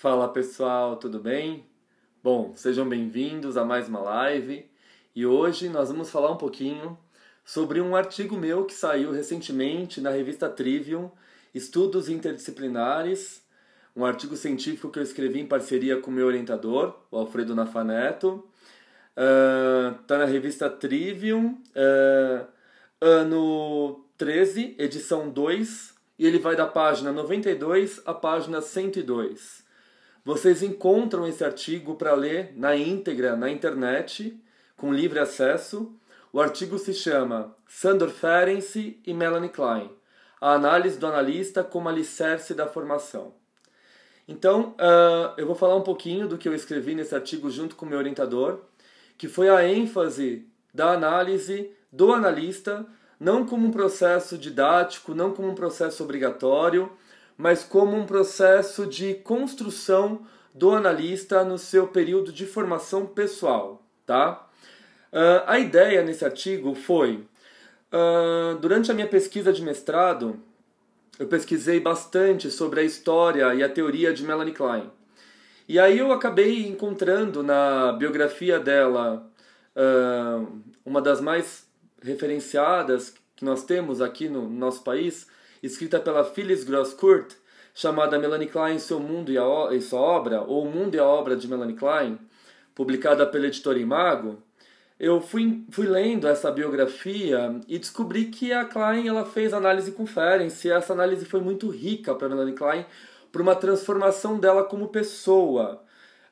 Fala pessoal, tudo bem? Bom, sejam bem-vindos a mais uma live e hoje nós vamos falar um pouquinho sobre um artigo meu que saiu recentemente na revista Trivium Estudos Interdisciplinares, um artigo científico que eu escrevi em parceria com meu orientador, o Alfredo Nafaneto. Está uh, na revista Trivium, uh, ano 13, edição 2, e ele vai da página 92 à página 102. Vocês encontram esse artigo para ler na íntegra na internet, com livre acesso. O artigo se chama Sandor Ferenczi e Melanie Klein, a análise do analista como alicerce da formação. Então, uh, eu vou falar um pouquinho do que eu escrevi nesse artigo junto com meu orientador, que foi a ênfase da análise do analista, não como um processo didático, não como um processo obrigatório, mas como um processo de construção do analista no seu período de formação pessoal, tá? Uh, a ideia nesse artigo foi, uh, durante a minha pesquisa de mestrado, eu pesquisei bastante sobre a história e a teoria de Melanie Klein. E aí eu acabei encontrando na biografia dela uh, uma das mais referenciadas que nós temos aqui no nosso país, escrita pela Phyllis Gross Kurt, chamada Melanie Klein, Seu Mundo e, a, e Sua Obra, ou O Mundo e a Obra de Melanie Klein, publicada pela editora Imago, eu fui, fui lendo essa biografia e descobri que a Klein ela fez análise com Ferenc e essa análise foi muito rica para Melanie Klein para uma transformação dela como pessoa.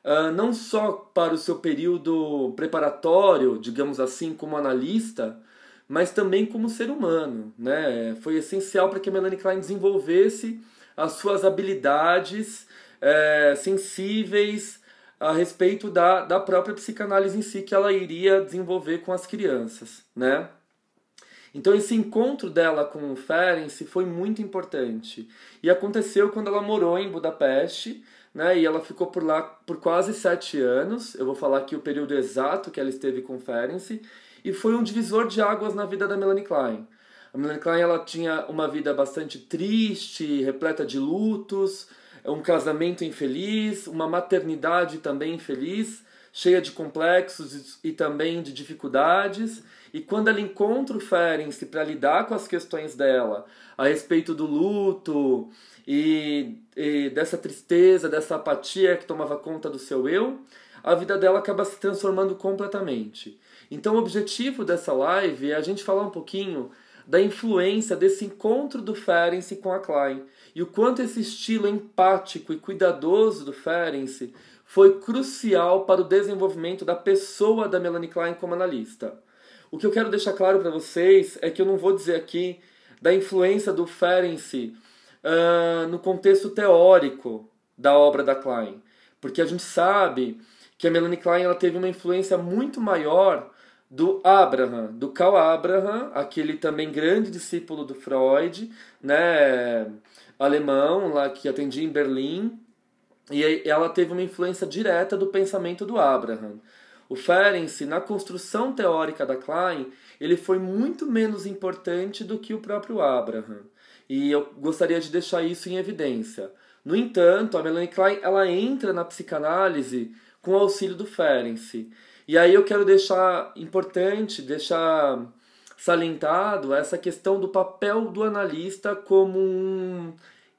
Uh, não só para o seu período preparatório, digamos assim, como analista, mas também como ser humano. Né? Foi essencial para que Melanie Klein desenvolvesse as suas habilidades é, sensíveis a respeito da, da própria psicanálise em si que ela iria desenvolver com as crianças. Né? Então esse encontro dela com o Ferenc foi muito importante. E aconteceu quando ela morou em Budapeste, né? E ela ficou por lá por quase sete anos. Eu vou falar aqui o período exato que ela esteve com o Ferenc e foi um divisor de águas na vida da Melanie Klein. A Melanie Klein ela tinha uma vida bastante triste, repleta de lutos, um casamento infeliz, uma maternidade também infeliz, cheia de complexos e também de dificuldades. E quando ela encontra o Ferenc para lidar com as questões dela a respeito do luto e, e dessa tristeza, dessa apatia que tomava conta do seu eu, a vida dela acaba se transformando completamente. Então, o objetivo dessa live é a gente falar um pouquinho da influência desse encontro do Ferenc com a Klein e o quanto esse estilo empático e cuidadoso do Ferenc foi crucial para o desenvolvimento da pessoa da Melanie Klein como analista. O que eu quero deixar claro para vocês é que eu não vou dizer aqui da influência do Ferenc uh, no contexto teórico da obra da Klein, porque a gente sabe que a Melanie Klein ela teve uma influência muito maior do Abraham, do Karl Abraham, aquele também grande discípulo do Freud, né, alemão, lá que atendia em Berlim, e ela teve uma influência direta do pensamento do Abraham. O Ferenc, na construção teórica da Klein, ele foi muito menos importante do que o próprio Abraham. E eu gostaria de deixar isso em evidência. No entanto, a Melanie Klein ela entra na psicanálise com o auxílio do Ferenc. E aí eu quero deixar importante, deixar salientado essa questão do papel do analista como um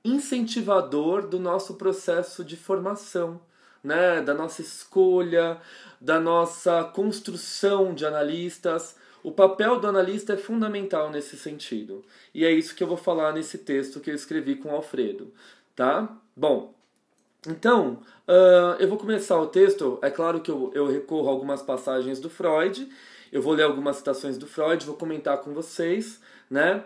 incentivador do nosso processo de formação, né? da nossa escolha, da nossa construção de analistas. O papel do analista é fundamental nesse sentido. E é isso que eu vou falar nesse texto que eu escrevi com o Alfredo. Tá? Bom, então, uh, eu vou começar o texto. É claro que eu, eu recorro a algumas passagens do Freud. Eu vou ler algumas citações do Freud, vou comentar com vocês, né?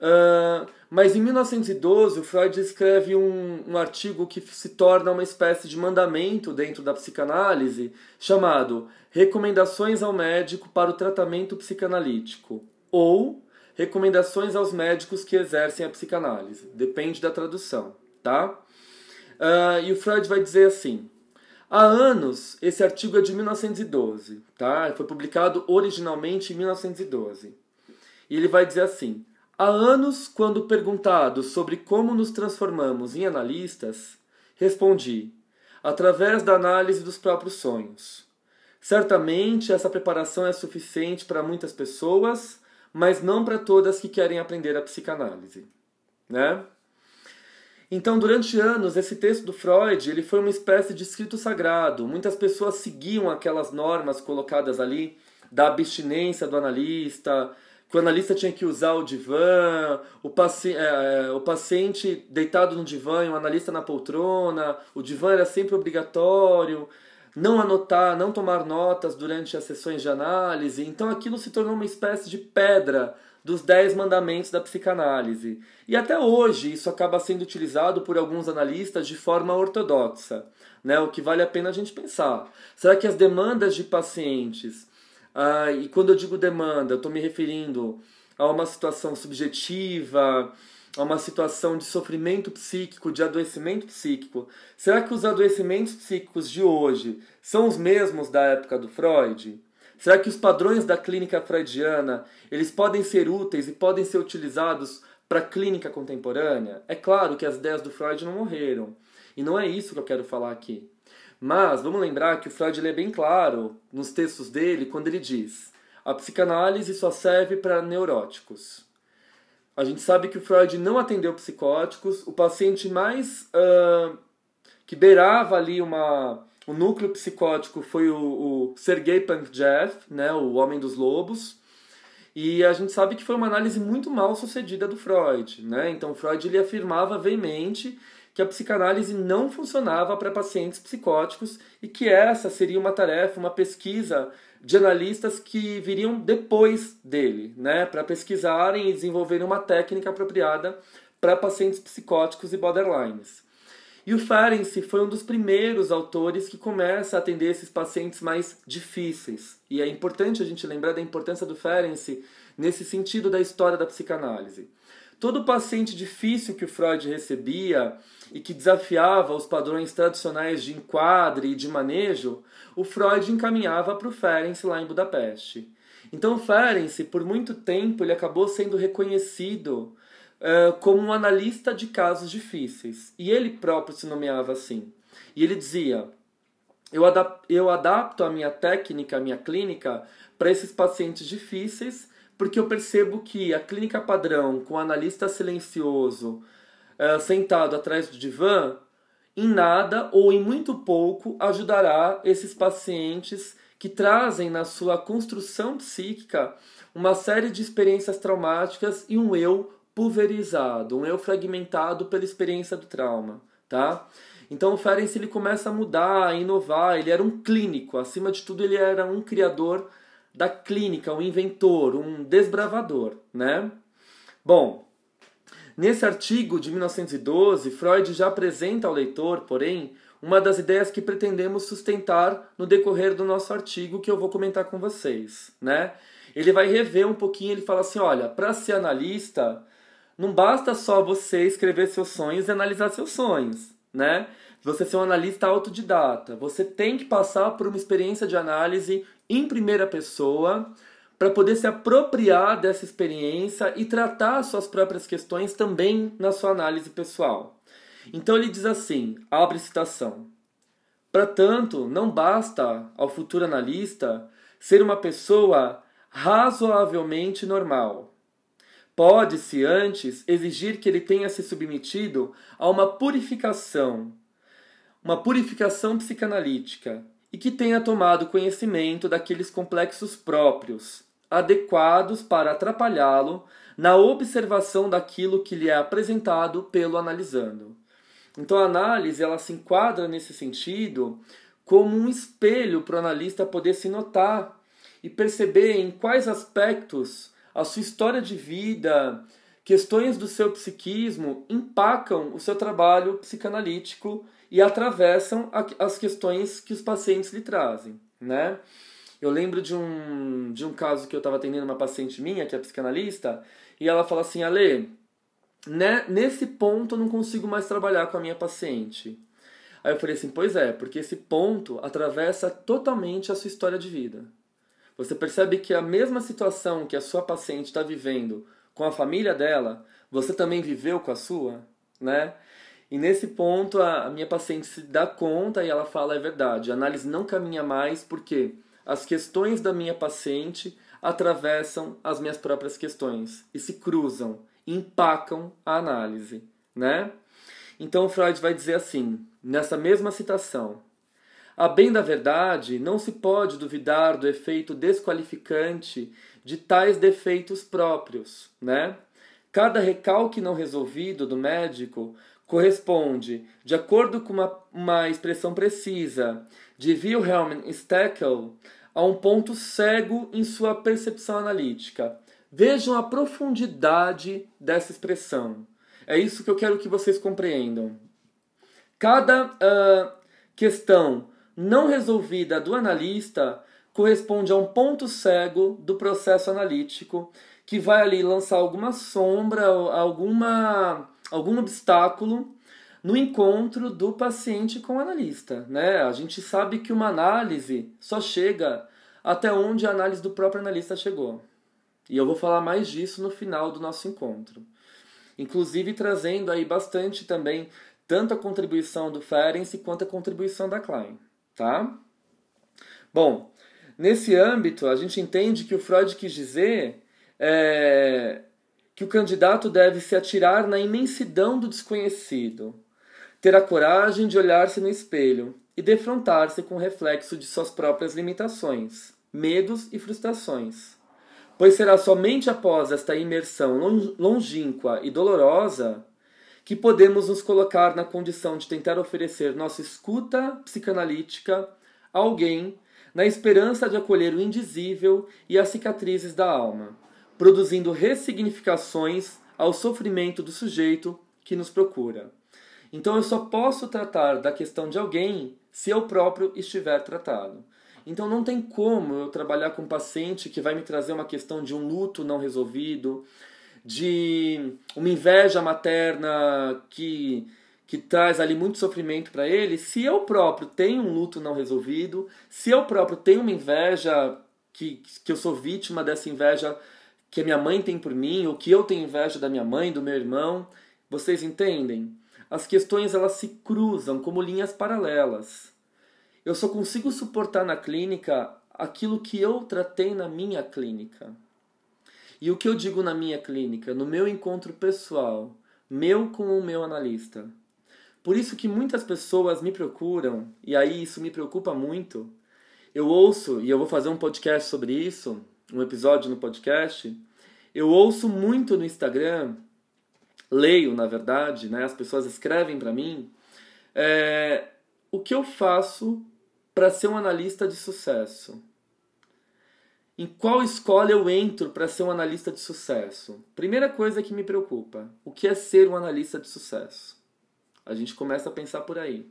Uh, mas em 1912, o Freud escreve um, um artigo que se torna uma espécie de mandamento dentro da psicanálise, chamado Recomendações ao Médico para o Tratamento Psicanalítico, ou Recomendações aos Médicos que Exercem a Psicanálise. Depende da tradução, tá? Uh, e o Freud vai dizer assim: Há anos, esse artigo é de 1912, tá? Foi publicado originalmente em 1912. E ele vai dizer assim: Há anos, quando perguntado sobre como nos transformamos em analistas, respondi: através da análise dos próprios sonhos. Certamente essa preparação é suficiente para muitas pessoas, mas não para todas que querem aprender a psicanálise, né? Então, durante anos, esse texto do Freud ele foi uma espécie de escrito sagrado. Muitas pessoas seguiam aquelas normas colocadas ali da abstinência do analista, que o analista tinha que usar o divã, o, paci é, é, o paciente deitado no divã e o analista na poltrona, o divã era sempre obrigatório, não anotar, não tomar notas durante as sessões de análise. Então aquilo se tornou uma espécie de pedra dos dez mandamentos da psicanálise. E até hoje isso acaba sendo utilizado por alguns analistas de forma ortodoxa, né? o que vale a pena a gente pensar. Será que as demandas de pacientes ah, e quando eu digo demanda, eu estou me referindo a uma situação subjetiva, a uma situação de sofrimento psíquico, de adoecimento psíquico. Será que os adoecimentos psíquicos de hoje são os mesmos da época do Freud? Será que os padrões da clínica freudiana eles podem ser úteis e podem ser utilizados para a clínica contemporânea? É claro que as ideias do Freud não morreram. E não é isso que eu quero falar aqui. Mas vamos lembrar que o Freud é bem claro nos textos dele quando ele diz: a psicanálise só serve para neuróticos. A gente sabe que o Freud não atendeu psicóticos. O paciente mais uh, que beirava ali uma, o núcleo psicótico foi o, o Sergei Pankjev, né, o Homem dos Lobos. E a gente sabe que foi uma análise muito mal sucedida do Freud. Né? Então, Freud ele afirmava veemente que a psicanálise não funcionava para pacientes psicóticos e que essa seria uma tarefa, uma pesquisa de analistas que viriam depois dele, né, para pesquisarem e desenvolverem uma técnica apropriada para pacientes psicóticos e borderlines. E o Ferenczi foi um dos primeiros autores que começa a atender esses pacientes mais difíceis. E é importante a gente lembrar da importância do Ferenczi nesse sentido da história da psicanálise. Todo paciente difícil que o Freud recebia e que desafiava os padrões tradicionais de enquadre e de manejo, o Freud encaminhava para o Ferenczi lá em Budapeste. Então, Ferenczi, por muito tempo, ele acabou sendo reconhecido como um analista de casos difíceis. E ele próprio se nomeava assim. E ele dizia: eu, adap eu adapto a minha técnica, a minha clínica, para esses pacientes difíceis porque eu percebo que a clínica padrão com o analista silencioso uh, sentado atrás do divã, em nada ou em muito pouco ajudará esses pacientes que trazem na sua construção psíquica uma série de experiências traumáticas e um eu pulverizado, um eu fragmentado pela experiência do trauma, tá? Então o Ferenc ele começa a mudar, a inovar, ele era um clínico, acima de tudo ele era um criador da clínica, um inventor, um desbravador, né? Bom, nesse artigo de 1912, Freud já apresenta ao leitor, porém, uma das ideias que pretendemos sustentar no decorrer do nosso artigo que eu vou comentar com vocês, né? Ele vai rever um pouquinho, ele fala assim, olha, para ser analista, não basta só você escrever seus sonhos e analisar seus sonhos, né? Você ser um analista autodidata, você tem que passar por uma experiência de análise em primeira pessoa para poder se apropriar dessa experiência e tratar suas próprias questões também na sua análise pessoal. Então ele diz assim, abre citação: Para tanto, não basta ao futuro analista ser uma pessoa razoavelmente normal. Pode-se antes exigir que ele tenha se submetido a uma purificação, uma purificação psicanalítica, e que tenha tomado conhecimento daqueles complexos próprios, adequados para atrapalhá-lo na observação daquilo que lhe é apresentado pelo analisando. Então a análise ela se enquadra nesse sentido como um espelho para o analista poder se notar e perceber em quais aspectos a sua história de vida, questões do seu psiquismo impactam o seu trabalho psicanalítico e atravessam as questões que os pacientes lhe trazem, né? Eu lembro de um, de um caso que eu estava atendendo uma paciente minha, que é psicanalista, e ela fala assim, Ale, né, nesse ponto eu não consigo mais trabalhar com a minha paciente. Aí eu falei assim, pois é, porque esse ponto atravessa totalmente a sua história de vida. Você percebe que a mesma situação que a sua paciente está vivendo com a família dela, você também viveu com a sua, né? E nesse ponto a, minha paciente se dá conta e ela fala é verdade, a análise não caminha mais porque as questões da minha paciente atravessam as minhas próprias questões e se cruzam, empacam a análise, né? Então Freud vai dizer assim, nessa mesma citação: a bem da verdade, não se pode duvidar do efeito desqualificante de tais defeitos próprios, né? Cada recalque não resolvido do médico corresponde, de acordo com uma, uma expressão precisa de Wilhelm Steckel, a um ponto cego em sua percepção analítica. Vejam a profundidade dessa expressão. É isso que eu quero que vocês compreendam. Cada uh, questão não resolvida do analista corresponde a um ponto cego do processo analítico que vai ali lançar alguma sombra, alguma, algum obstáculo no encontro do paciente com o analista. Né? A gente sabe que uma análise só chega até onde a análise do próprio analista chegou. E eu vou falar mais disso no final do nosso encontro. Inclusive trazendo aí bastante também tanto a contribuição do Ferenczi quanto a contribuição da Klein, tá? Bom, nesse âmbito a gente entende que o Freud quis dizer é, que o candidato deve se atirar na imensidão do desconhecido, ter a coragem de olhar-se no espelho e defrontar-se com o reflexo de suas próprias limitações, medos e frustrações. Pois será somente após esta imersão longínqua e dolorosa que podemos nos colocar na condição de tentar oferecer nossa escuta psicanalítica a alguém na esperança de acolher o indizível e as cicatrizes da alma, produzindo ressignificações ao sofrimento do sujeito que nos procura. Então eu só posso tratar da questão de alguém se eu próprio estiver tratado. Então não tem como eu trabalhar com um paciente que vai me trazer uma questão de um luto não resolvido, de uma inveja materna que, que traz ali muito sofrimento para ele, se eu próprio tenho um luto não resolvido, se eu próprio tenho uma inveja que, que eu sou vítima dessa inveja que a minha mãe tem por mim, ou que eu tenho inveja da minha mãe, do meu irmão, vocês entendem? As questões elas se cruzam como linhas paralelas. Eu só consigo suportar na clínica aquilo que eu tratei na minha clínica. E o que eu digo na minha clínica, no meu encontro pessoal, meu com o meu analista. Por isso que muitas pessoas me procuram, e aí isso me preocupa muito. Eu ouço, e eu vou fazer um podcast sobre isso, um episódio no podcast. Eu ouço muito no Instagram, leio na verdade, né, as pessoas escrevem para mim, é, o que eu faço para ser um analista de sucesso? Em qual escola eu entro para ser um analista de sucesso? Primeira coisa que me preocupa: o que é ser um analista de sucesso? A gente começa a pensar por aí.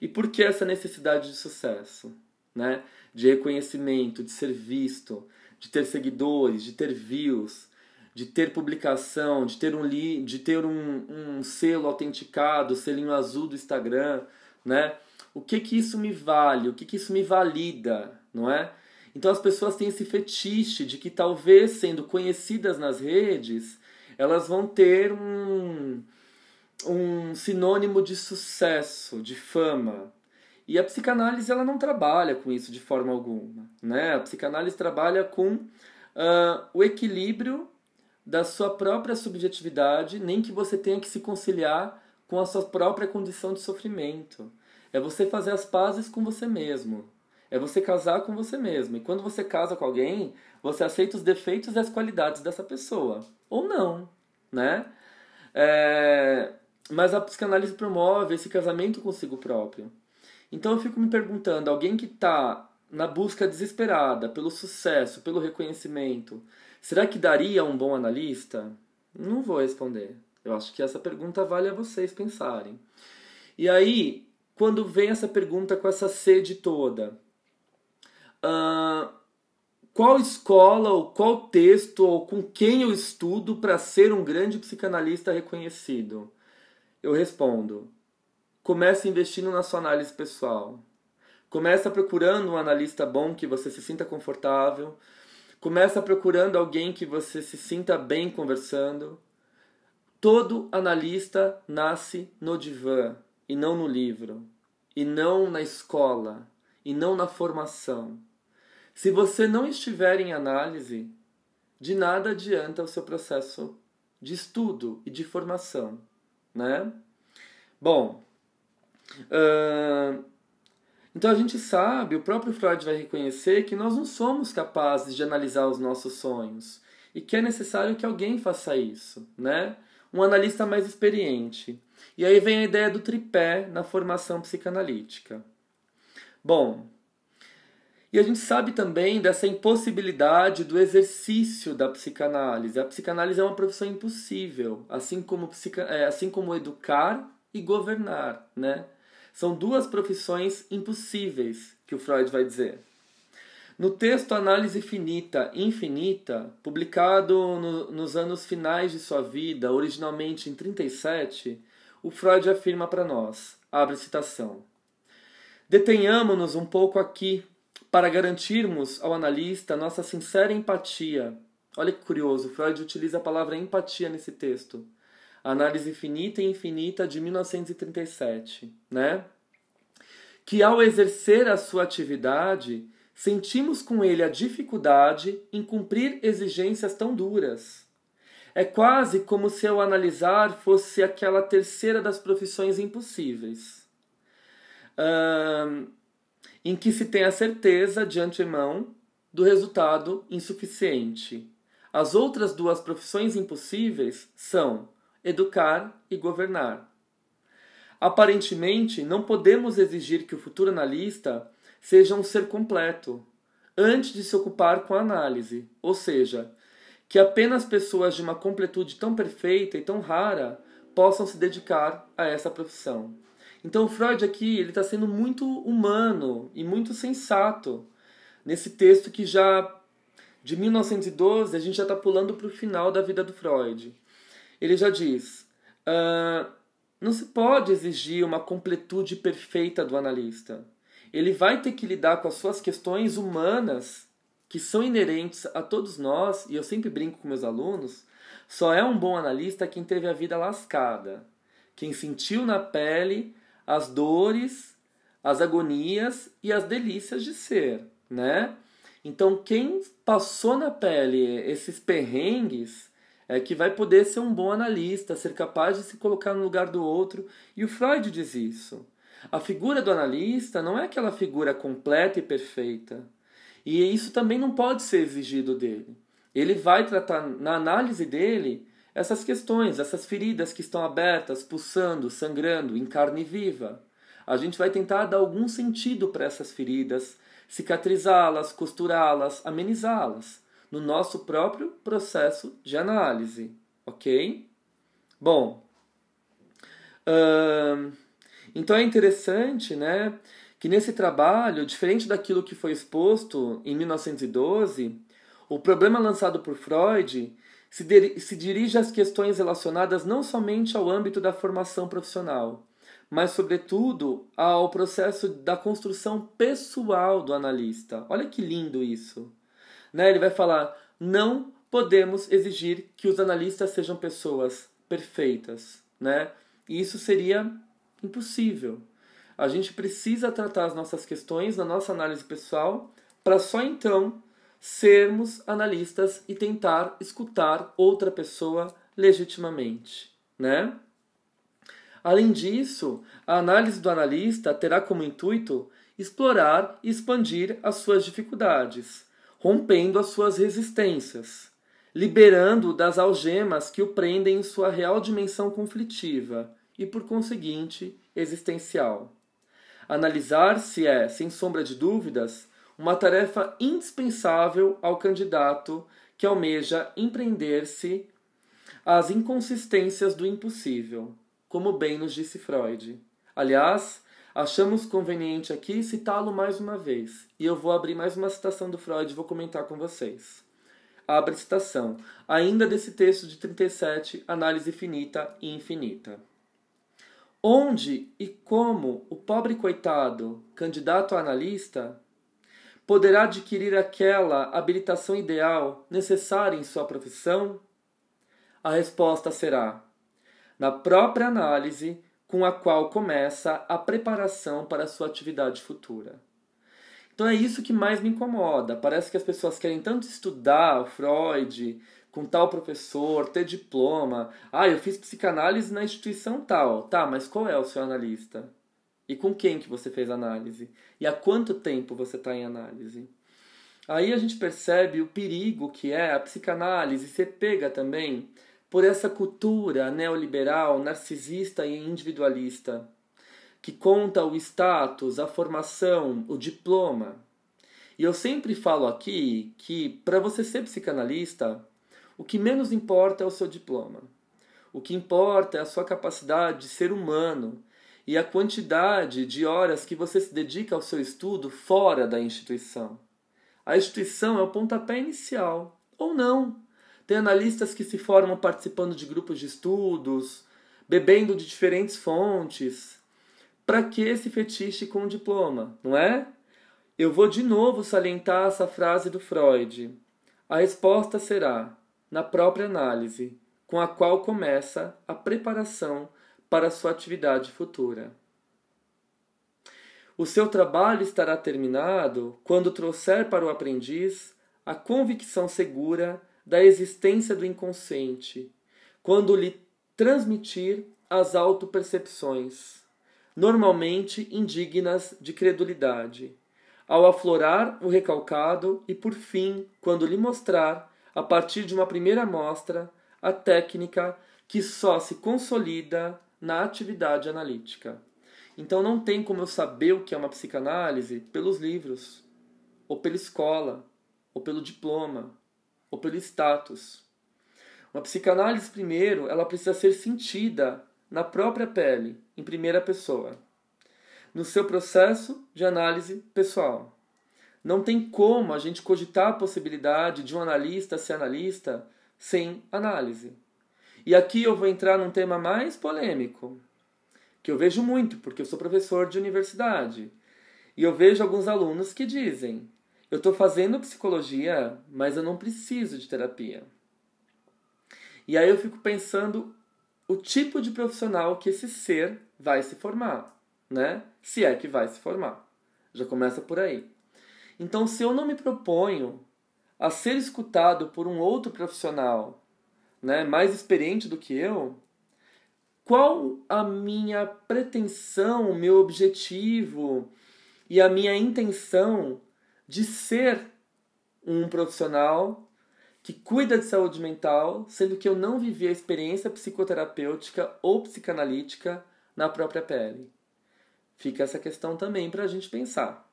E por que essa necessidade de sucesso? Né? De reconhecimento, de ser visto, de ter seguidores, de ter views, de ter publicação, de ter um, li de ter um, um selo autenticado, selinho azul do Instagram, né? O que que isso me vale? O que que isso me valida, não é? Então as pessoas têm esse fetiche de que talvez sendo conhecidas nas redes, elas vão ter um, um sinônimo de sucesso, de fama. E a psicanálise ela não trabalha com isso de forma alguma. Né? A psicanálise trabalha com uh, o equilíbrio da sua própria subjetividade, nem que você tenha que se conciliar com a sua própria condição de sofrimento. É você fazer as pazes com você mesmo. É você casar com você mesmo. E quando você casa com alguém, você aceita os defeitos e as qualidades dessa pessoa. Ou não, né? É... Mas a psicanálise promove esse casamento consigo próprio. Então eu fico me perguntando, alguém que está na busca desesperada pelo sucesso, pelo reconhecimento, será que daria um bom analista? Não vou responder. Eu acho que essa pergunta vale a vocês pensarem. E aí, quando vem essa pergunta com essa sede toda, uh, qual escola ou qual texto ou com quem eu estudo para ser um grande psicanalista reconhecido? Eu respondo: comece investindo na sua análise pessoal. Começa procurando um analista bom que você se sinta confortável. Começa procurando alguém que você se sinta bem conversando. Todo analista nasce no divã e não no livro, e não na escola, e não na formação. Se você não estiver em análise, de nada adianta o seu processo de estudo e de formação, né? Bom, uh, então a gente sabe, o próprio Freud vai reconhecer que nós não somos capazes de analisar os nossos sonhos e que é necessário que alguém faça isso, né? Um analista mais experiente. E aí vem a ideia do tripé na formação psicanalítica. Bom, e a gente sabe também dessa impossibilidade do exercício da psicanálise. A psicanálise é uma profissão impossível, assim como, é, assim como educar e governar. Né? São duas profissões impossíveis, que o Freud vai dizer. No texto Análise Finita Infinita, publicado no, nos anos finais de sua vida, originalmente em 37, o Freud afirma para nós, abre citação, Detenhamos-nos um pouco aqui para garantirmos ao analista nossa sincera empatia. Olha que curioso, Freud utiliza a palavra empatia nesse texto. Análise Finita e Infinita de 1937, né? Que ao exercer a sua atividade, sentimos com ele a dificuldade em cumprir exigências tão duras. É quase como se o analisar fosse aquela terceira das profissões impossíveis em que se tem a certeza de antemão do resultado insuficiente. As outras duas profissões impossíveis são educar e governar. Aparentemente, não podemos exigir que o futuro analista seja um ser completo antes de se ocupar com a análise, ou seja, que apenas pessoas de uma completude tão perfeita e tão rara possam se dedicar a essa profissão. Então Freud aqui ele está sendo muito humano e muito sensato nesse texto que já de 1912 a gente já está pulando para o final da vida do Freud. Ele já diz: uh, não se pode exigir uma completude perfeita do analista. Ele vai ter que lidar com as suas questões humanas que são inerentes a todos nós, e eu sempre brinco com meus alunos, só é um bom analista quem teve a vida lascada, quem sentiu na pele as dores, as agonias e as delícias de ser, né? Então, quem passou na pele esses perrengues é que vai poder ser um bom analista, ser capaz de se colocar no lugar do outro. E o Freud diz isso. A figura do analista não é aquela figura completa e perfeita. E isso também não pode ser exigido dele. Ele vai tratar, na análise dele, essas questões, essas feridas que estão abertas, pulsando, sangrando, em carne viva. A gente vai tentar dar algum sentido para essas feridas, cicatrizá-las, costurá-las, amenizá-las, no nosso próprio processo de análise, ok? Bom, hum, então é interessante, né, que nesse trabalho, diferente daquilo que foi exposto em 1912, o problema lançado por Freud se, se dirige às questões relacionadas não somente ao âmbito da formação profissional, mas, sobretudo, ao processo da construção pessoal do analista. Olha que lindo isso! Né? Ele vai falar: não podemos exigir que os analistas sejam pessoas perfeitas. Né? E isso seria impossível. A gente precisa tratar as nossas questões na nossa análise pessoal para só então sermos analistas e tentar escutar outra pessoa legitimamente, né? Além disso, a análise do analista terá como intuito explorar e expandir as suas dificuldades, rompendo as suas resistências, liberando-o das algemas que o prendem em sua real dimensão conflitiva e, por conseguinte, existencial. Analisar-se é, sem sombra de dúvidas, uma tarefa indispensável ao candidato que almeja empreender-se às inconsistências do impossível, como bem nos disse Freud. Aliás, achamos conveniente aqui citá-lo mais uma vez, e eu vou abrir mais uma citação do Freud e vou comentar com vocês. Abre citação, ainda desse texto de 37, Análise Finita e Infinita. Onde e como o pobre coitado, candidato a analista, poderá adquirir aquela habilitação ideal necessária em sua profissão? A resposta será: na própria análise com a qual começa a preparação para a sua atividade futura. Então é isso que mais me incomoda. Parece que as pessoas querem tanto estudar Freud com tal professor, ter diploma. Ah, eu fiz psicanálise na instituição tal. Tá, mas qual é o seu analista? E com quem que você fez análise? E há quanto tempo você está em análise? Aí a gente percebe o perigo que é a psicanálise ser pega também por essa cultura neoliberal, narcisista e individualista, que conta o status, a formação, o diploma. E eu sempre falo aqui que para você ser psicanalista, o que menos importa é o seu diploma. O que importa é a sua capacidade de ser humano e a quantidade de horas que você se dedica ao seu estudo fora da instituição. A instituição é o pontapé inicial, ou não. Tem analistas que se formam participando de grupos de estudos, bebendo de diferentes fontes. Para que esse fetiche com o diploma, não é? Eu vou de novo salientar essa frase do Freud. A resposta será na própria análise, com a qual começa a preparação para sua atividade futura. O seu trabalho estará terminado quando trouxer para o aprendiz a convicção segura da existência do inconsciente, quando lhe transmitir as autopercepções, normalmente indignas de credulidade, ao aflorar o recalcado e, por fim, quando lhe mostrar, a partir de uma primeira amostra, a técnica que só se consolida na atividade analítica. Então não tem como eu saber o que é uma psicanálise pelos livros, ou pela escola, ou pelo diploma, ou pelo status. Uma psicanálise, primeiro, ela precisa ser sentida na própria pele, em primeira pessoa, no seu processo de análise pessoal. Não tem como a gente cogitar a possibilidade de um analista ser analista sem análise. E aqui eu vou entrar num tema mais polêmico, que eu vejo muito, porque eu sou professor de universidade. E eu vejo alguns alunos que dizem: eu estou fazendo psicologia, mas eu não preciso de terapia. E aí eu fico pensando o tipo de profissional que esse ser vai se formar, né? Se é que vai se formar. Já começa por aí. Então, se eu não me proponho a ser escutado por um outro profissional, né, mais experiente do que eu, qual a minha pretensão, o meu objetivo e a minha intenção de ser um profissional que cuida de saúde mental, sendo que eu não vivi a experiência psicoterapêutica ou psicanalítica na própria pele. Fica essa questão também para a gente pensar.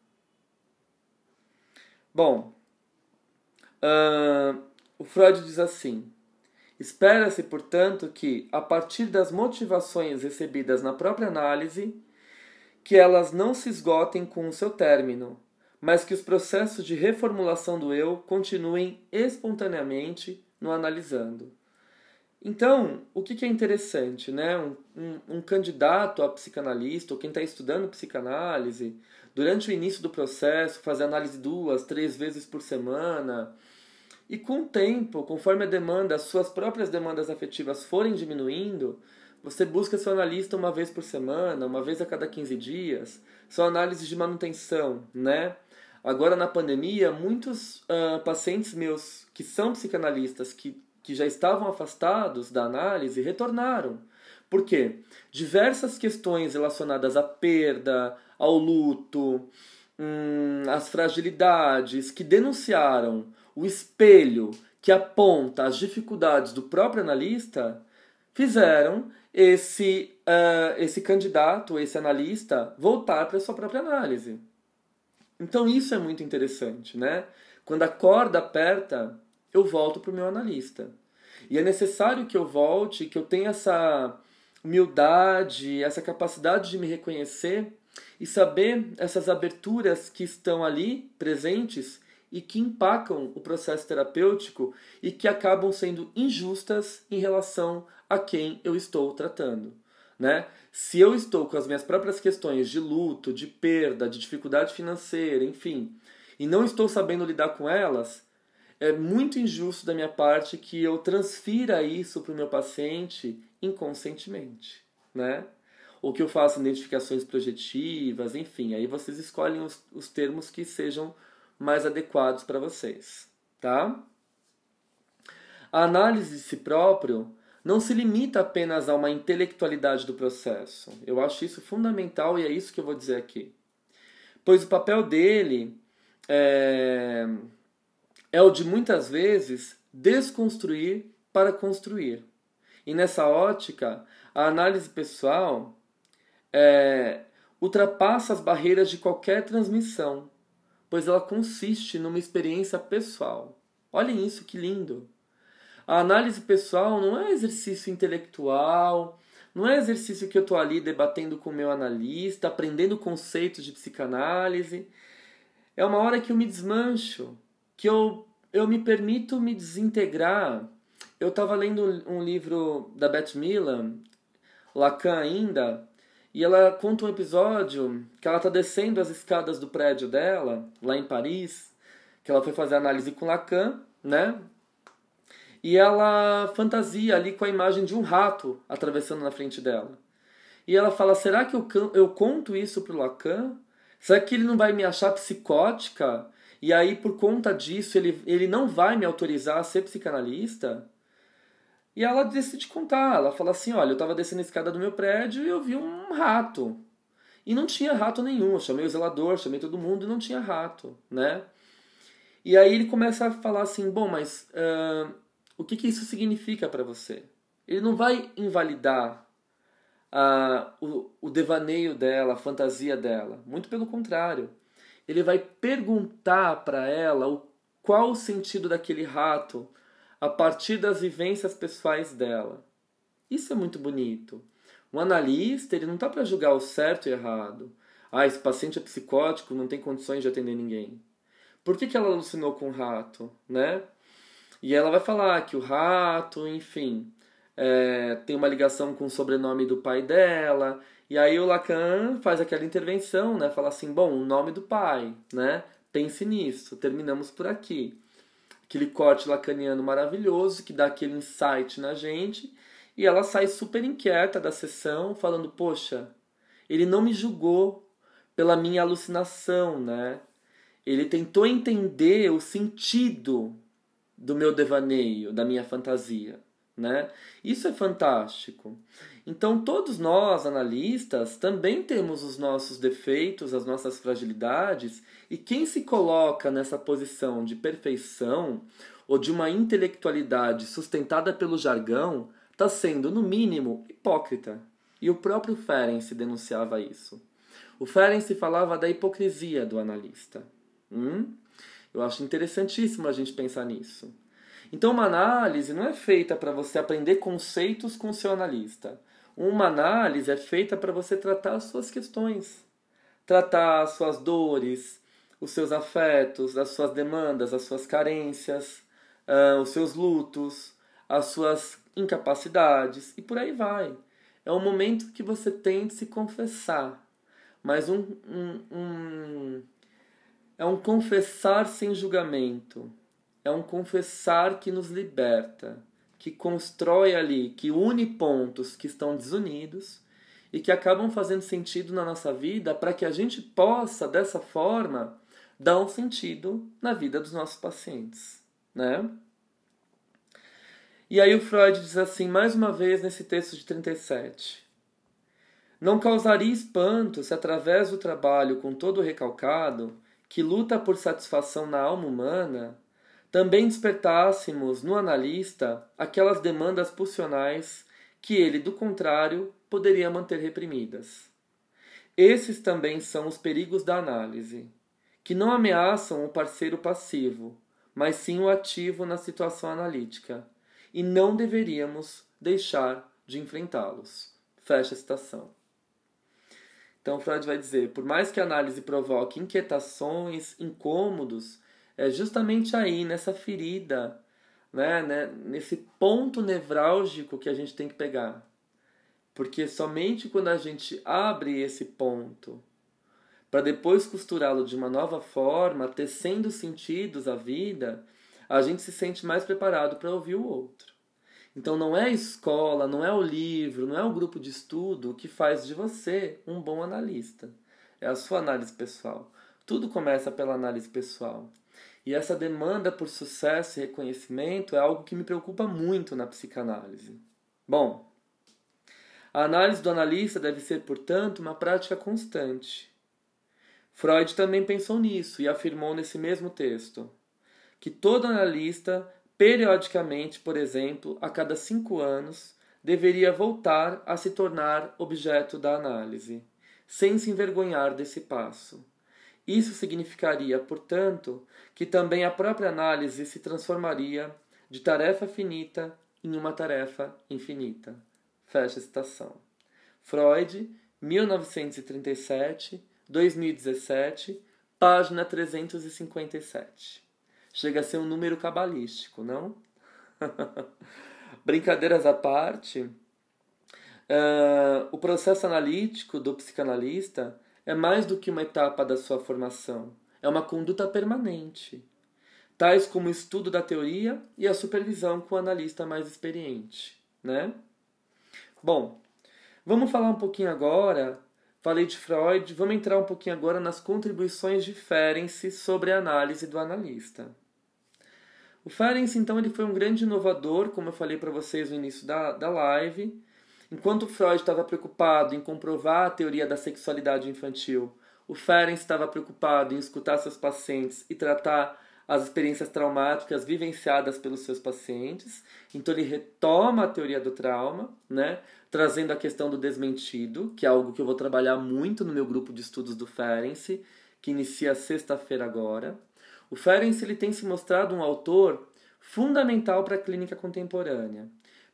Bom, uh, o Freud diz assim: espera-se, portanto, que, a partir das motivações recebidas na própria análise, que elas não se esgotem com o seu término, mas que os processos de reformulação do eu continuem espontaneamente no analisando. Então, o que, é interessante? Né? Um, um, um candidato a psicanalista, ou quem está estudando psicanálise, durante o início do processo, fazer análise duas, três vezes por semana, e com o tempo, conforme a demanda, as suas próprias demandas afetivas forem diminuindo, você busca seu analista uma vez por semana, uma vez a cada 15 dias, são análises de manutenção, né? Agora, na pandemia, muitos uh, pacientes meus que são psicanalistas, que, que já estavam afastados da análise, retornaram. Por quê? Diversas questões relacionadas à perda, ao luto, hum, às fragilidades, que denunciaram o espelho que aponta as dificuldades do próprio analista, fizeram esse, uh, esse candidato, esse analista, voltar para a sua própria análise. Então isso é muito interessante, né? Quando a corda aperta, eu volto para o meu analista. E é necessário que eu volte, que eu tenha essa humildade, essa capacidade de me reconhecer e saber essas aberturas que estão ali presentes e que empacam o processo terapêutico e que acabam sendo injustas em relação a quem eu estou tratando. Né? Se eu estou com as minhas próprias questões de luto, de perda, de dificuldade financeira, enfim, e não estou sabendo lidar com elas, é muito injusto da minha parte que eu transfira isso para o meu paciente inconscientemente, né? Ou que eu faça identificações projetivas, enfim, aí vocês escolhem os, os termos que sejam mais adequados para vocês, tá? A análise de si próprio não se limita apenas a uma intelectualidade do processo. Eu acho isso fundamental e é isso que eu vou dizer aqui. Pois o papel dele é, é o de muitas vezes desconstruir para construir. E nessa ótica, a análise pessoal é, ultrapassa as barreiras de qualquer transmissão, pois ela consiste numa experiência pessoal. Olhem isso, que lindo! A análise pessoal não é exercício intelectual, não é exercício que eu estou ali debatendo com o meu analista, aprendendo conceitos de psicanálise. É uma hora que eu me desmancho, que eu, eu me permito me desintegrar. Eu estava lendo um livro da Beth Milan, Lacan ainda, e ela conta um episódio que ela está descendo as escadas do prédio dela, lá em Paris, que ela foi fazer análise com Lacan, né? e ela fantasia ali com a imagem de um rato atravessando na frente dela. E ela fala: será que eu, eu conto isso para o Lacan? Será que ele não vai me achar psicótica? E aí, por conta disso, ele, ele não vai me autorizar a ser psicanalista? E ela decide contar. Ela fala assim: olha, eu estava descendo a escada do meu prédio e eu vi um rato. E não tinha rato nenhum. Eu chamei o zelador, chamei todo mundo e não tinha rato, né? E aí ele começa a falar assim: bom, mas uh, o que, que isso significa para você. Ele não vai invalidar a, o, o devaneio dela, a fantasia dela. Muito pelo contrário. Ele vai perguntar para ela o, qual o sentido daquele rato a partir das vivências pessoais dela. Isso é muito bonito. Um analista ele não está para julgar o certo e errado. Ah, esse paciente é psicótico, não tem condições de atender ninguém. Por que, que ela alucinou com o rato, né? E ela vai falar que o rato, enfim, é, tem uma ligação com o sobrenome do pai dela. E aí o Lacan faz aquela intervenção, né? Fala assim, bom, o nome do pai, né? Pense nisso, terminamos por aqui. Aquele corte lacaniano maravilhoso que dá aquele insight na gente. E ela sai super inquieta da sessão, falando, poxa, ele não me julgou pela minha alucinação, né? Ele tentou entender o sentido do meu devaneio, da minha fantasia. Né? Isso é fantástico. Então, todos nós, analistas, também temos os nossos defeitos, as nossas fragilidades, e quem se coloca nessa posição de perfeição ou de uma intelectualidade sustentada pelo jargão está sendo, no mínimo, hipócrita. E o próprio Ferenc denunciava isso. O Ferenc falava da hipocrisia do analista. Hum? Eu acho interessantíssimo a gente pensar nisso. Então, uma análise não é feita para você aprender conceitos com o seu analista. Uma análise é feita para você tratar as suas questões, tratar as suas dores, os seus afetos, as suas demandas, as suas carências, uh, os seus lutos, as suas incapacidades e por aí vai. É um momento que você tem de se confessar, mas um, um, um é um confessar sem julgamento. É um confessar que nos liberta, que constrói ali, que une pontos que estão desunidos e que acabam fazendo sentido na nossa vida para que a gente possa, dessa forma, dá um sentido na vida dos nossos pacientes, né? E aí o Freud diz assim, mais uma vez nesse texto de 37. Não causaria espanto se através do trabalho com todo recalcado, que luta por satisfação na alma humana, também despertássemos no analista aquelas demandas pulsionais que ele, do contrário, poderia manter reprimidas. Esses também são os perigos da análise, que não ameaçam o parceiro passivo, mas sim o ativo na situação analítica, e não deveríamos deixar de enfrentá-los. Fecha a citação. Então Freud vai dizer, por mais que a análise provoque inquietações, incômodos, é justamente aí nessa ferida, né, né, nesse ponto nevrálgico que a gente tem que pegar. Porque somente quando a gente abre esse ponto para depois costurá-lo de uma nova forma, tecendo sentidos à vida, a gente se sente mais preparado para ouvir o outro. Então não é a escola, não é o livro, não é o grupo de estudo que faz de você um bom analista. É a sua análise pessoal. Tudo começa pela análise pessoal. E essa demanda por sucesso e reconhecimento é algo que me preocupa muito na psicanálise. Bom, a análise do analista deve ser, portanto, uma prática constante. Freud também pensou nisso e afirmou nesse mesmo texto que todo analista, periodicamente, por exemplo, a cada cinco anos, deveria voltar a se tornar objeto da análise, sem se envergonhar desse passo. Isso significaria, portanto, que também a própria análise se transformaria de tarefa finita em uma tarefa infinita. Fecha a citação. Freud, 1937, 2017, página 357. Chega a ser um número cabalístico, não? Brincadeiras à parte, uh, o processo analítico do psicanalista é mais do que uma etapa da sua formação, é uma conduta permanente, tais como o estudo da teoria e a supervisão com o analista mais experiente, né? Bom, vamos falar um pouquinho agora. Falei de Freud, vamos entrar um pouquinho agora nas contribuições de Ferenczi sobre a análise do analista. O Ferenczi, então, ele foi um grande inovador, como eu falei para vocês no início da, da live. Enquanto Freud estava preocupado em comprovar a teoria da sexualidade infantil, o Ferenczi estava preocupado em escutar seus pacientes e tratar as experiências traumáticas vivenciadas pelos seus pacientes. Então ele retoma a teoria do trauma, né, trazendo a questão do desmentido, que é algo que eu vou trabalhar muito no meu grupo de estudos do Ferenczi, que inicia sexta-feira agora. O Ferenczi ele tem se mostrado um autor fundamental para a clínica contemporânea,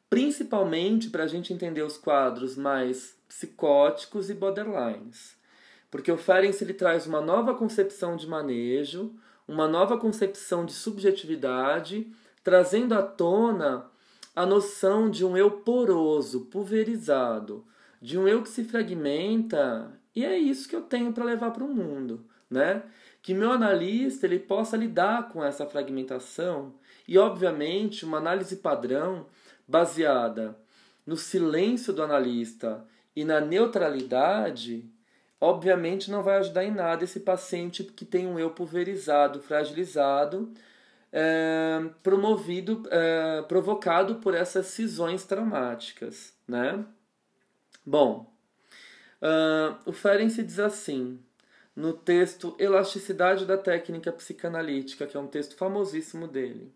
principalmente para a gente entender os quadros mais psicóticos e borderlines. Porque o Ferenczi ele traz uma nova concepção de manejo, uma nova concepção de subjetividade, trazendo à tona a noção de um eu poroso, pulverizado, de um eu que se fragmenta, e é isso que eu tenho para levar para o mundo, né? Que meu analista ele possa lidar com essa fragmentação e, obviamente, uma análise padrão baseada no silêncio do analista e na neutralidade obviamente não vai ajudar em nada esse paciente que tem um eu pulverizado, fragilizado, é, promovido, é, provocado por essas cisões traumáticas, né? Bom, uh, o Ferenczi diz assim, no texto Elasticidade da Técnica Psicanalítica, que é um texto famosíssimo dele.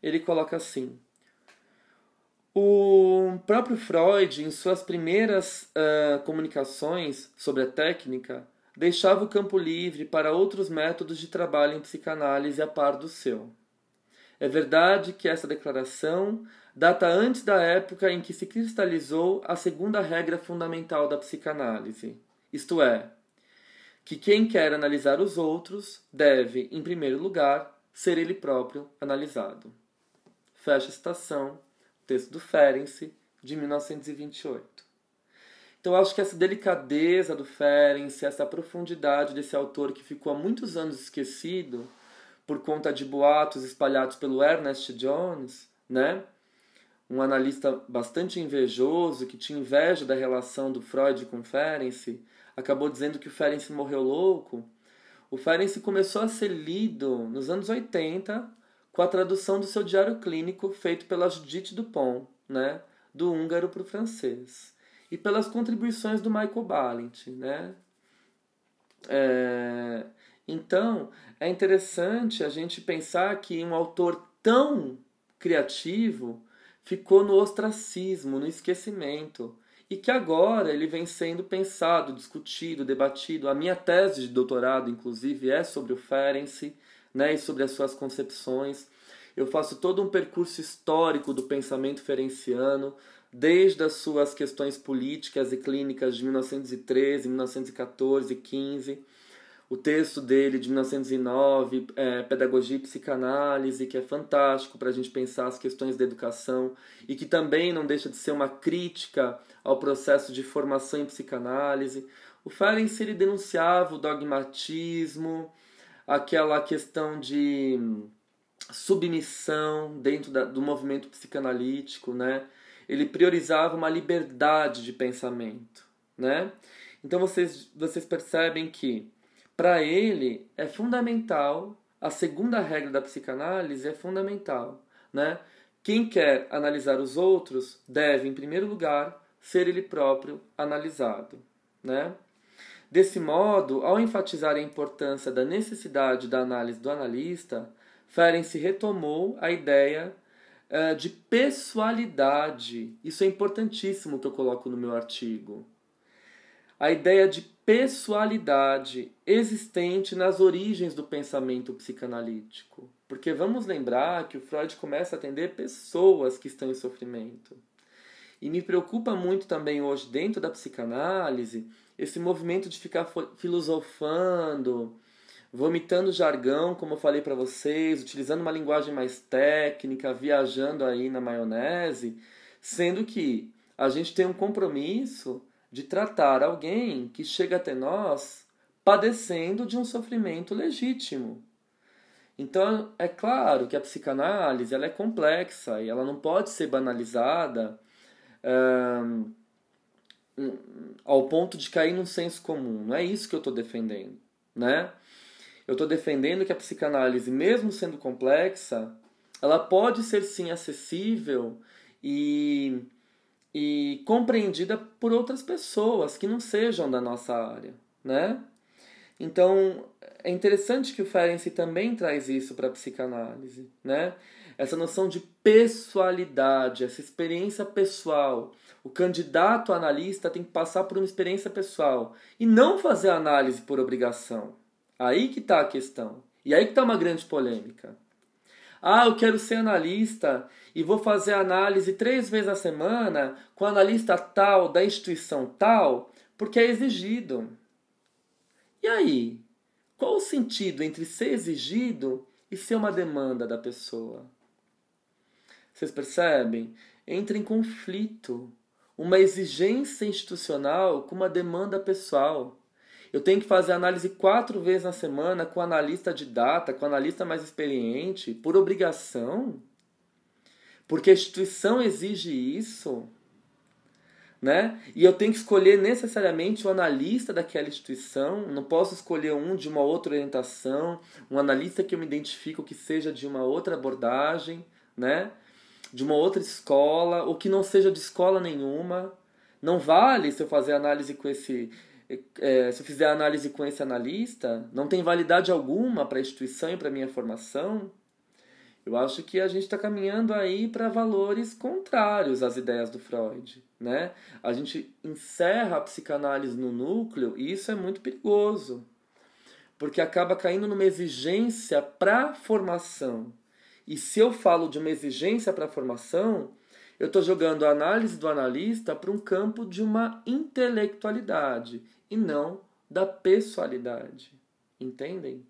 Ele coloca assim: o próprio Freud, em suas primeiras uh, comunicações sobre a técnica, deixava o campo livre para outros métodos de trabalho em psicanálise a par do seu. É verdade que essa declaração data antes da época em que se cristalizou a segunda regra fundamental da psicanálise, isto é, que quem quer analisar os outros deve, em primeiro lugar, ser ele próprio analisado. Fecha a citação texto do Ferenczi, de 1928. Então acho que essa delicadeza do Ferenczi, essa profundidade desse autor que ficou há muitos anos esquecido por conta de boatos espalhados pelo Ernest Jones, né? um analista bastante invejoso, que tinha inveja da relação do Freud com Ferenczi, acabou dizendo que o Ferenczi morreu louco. O Ferenczi começou a ser lido nos anos 80 com a tradução do seu diário clínico feito pela Judith Dupont, né, do húngaro para o francês, e pelas contribuições do Michael Balint. Né? É, então, é interessante a gente pensar que um autor tão criativo ficou no ostracismo, no esquecimento, e que agora ele vem sendo pensado, discutido, debatido. A minha tese de doutorado, inclusive, é sobre o Ferenczi, né, e sobre as suas concepções. Eu faço todo um percurso histórico do pensamento ferenciano, desde as suas questões políticas e clínicas de 1913, 1914 e 15. O texto dele de 1909, é, Pedagogia e Psicanálise, que é fantástico para a gente pensar as questões da educação e que também não deixa de ser uma crítica ao processo de formação em psicanálise. O Ferenczi ele denunciava o dogmatismo, aquela questão de submissão dentro da, do movimento psicanalítico, né? Ele priorizava uma liberdade de pensamento, né? Então vocês, vocês percebem que para ele é fundamental a segunda regra da psicanálise é fundamental, né? Quem quer analisar os outros deve, em primeiro lugar, ser ele próprio analisado, né? Desse modo, ao enfatizar a importância da necessidade da análise do analista, Ferenczi retomou a ideia uh, de pessoalidade. Isso é importantíssimo que eu coloco no meu artigo. A ideia de pessoalidade existente nas origens do pensamento psicanalítico. Porque vamos lembrar que o Freud começa a atender pessoas que estão em sofrimento. E me preocupa muito também hoje, dentro da psicanálise, esse movimento de ficar filosofando, vomitando jargão, como eu falei para vocês, utilizando uma linguagem mais técnica, viajando aí na maionese, sendo que a gente tem um compromisso de tratar alguém que chega até nós padecendo de um sofrimento legítimo. Então, é claro que a psicanálise ela é complexa e ela não pode ser banalizada ao ponto de cair num senso comum. Não é isso que eu estou defendendo, né? Eu estou defendendo que a psicanálise, mesmo sendo complexa, ela pode ser sim acessível e, e compreendida por outras pessoas que não sejam da nossa área, né? Então, é interessante que o Ferenczi também traz isso para a psicanálise, né? Essa noção de pessoalidade, essa experiência pessoal. O candidato analista tem que passar por uma experiência pessoal e não fazer análise por obrigação. Aí que está a questão. E aí que está uma grande polêmica. Ah, eu quero ser analista e vou fazer análise três vezes a semana com analista tal da instituição tal, porque é exigido. E aí? Qual o sentido entre ser exigido e ser uma demanda da pessoa? Vocês percebem? Entra em conflito uma exigência institucional com uma demanda pessoal. Eu tenho que fazer análise quatro vezes na semana com analista de data, com analista mais experiente, por obrigação? Porque a instituição exige isso? né? E eu tenho que escolher necessariamente o analista daquela instituição, não posso escolher um de uma outra orientação, um analista que eu me identifico que seja de uma outra abordagem, né? De uma outra escola, ou que não seja de escola nenhuma. Não vale se eu fazer análise com esse. É, se eu fizer análise com esse analista, não tem validade alguma para a instituição e para a minha formação. Eu acho que a gente está caminhando aí para valores contrários às ideias do Freud. Né? A gente encerra a psicanálise no núcleo e isso é muito perigoso, porque acaba caindo numa exigência para formação. E se eu falo de uma exigência para formação, eu estou jogando a análise do analista para um campo de uma intelectualidade e não da pessoalidade. Entendem?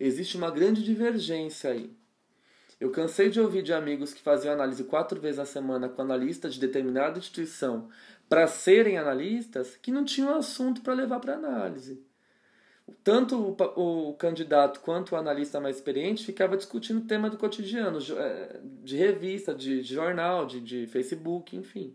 Existe uma grande divergência aí. Eu cansei de ouvir de amigos que faziam análise quatro vezes na semana com analistas de determinada instituição para serem analistas que não tinham assunto para levar para análise. Tanto o, o, candidato quanto o analista mais experiente ficava discutindo o tema do cotidiano, é, de revista, de, de jornal, de, de Facebook, enfim.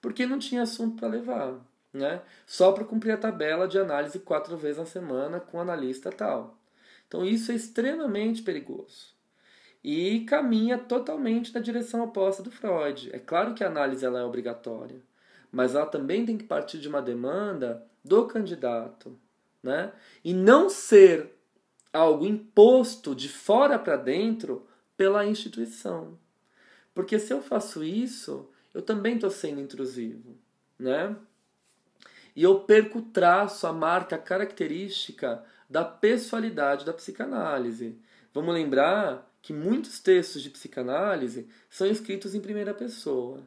Porque não tinha assunto para levar. né? Só para cumprir a tabela de análise quatro vezes na semana com o analista tal. Então isso é extremamente perigoso e caminha totalmente na direção oposta do Freud. É claro que a análise ela é obrigatória, mas ela também tem que partir de uma demanda do candidato, né? E não ser algo imposto de fora para dentro pela instituição. Porque se eu faço isso, eu também estou sendo intrusivo, né? E eu perco o traço, a marca, a característica da pessoalidade da psicanálise. Vamos lembrar que muitos textos de psicanálise são escritos em primeira pessoa.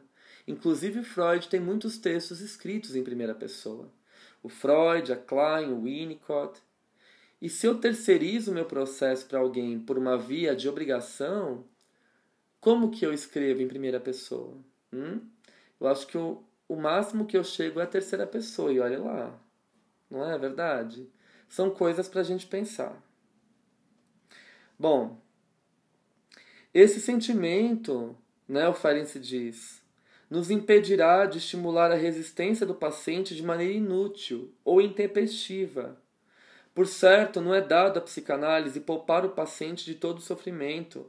Inclusive Freud tem muitos textos escritos em primeira pessoa. O Freud, a Klein, o Winnicott. E se eu terceirizo meu processo para alguém por uma via de obrigação, como que eu escrevo em primeira pessoa? Hum? Eu acho que o, o máximo que eu chego é a terceira pessoa, e olha lá. Não é verdade? São coisas para a gente pensar. Bom, esse sentimento, né, o Ferenczi diz, nos impedirá de estimular a resistência do paciente de maneira inútil ou intempestiva. Por certo, não é dado à psicanálise poupar o paciente de todo o sofrimento.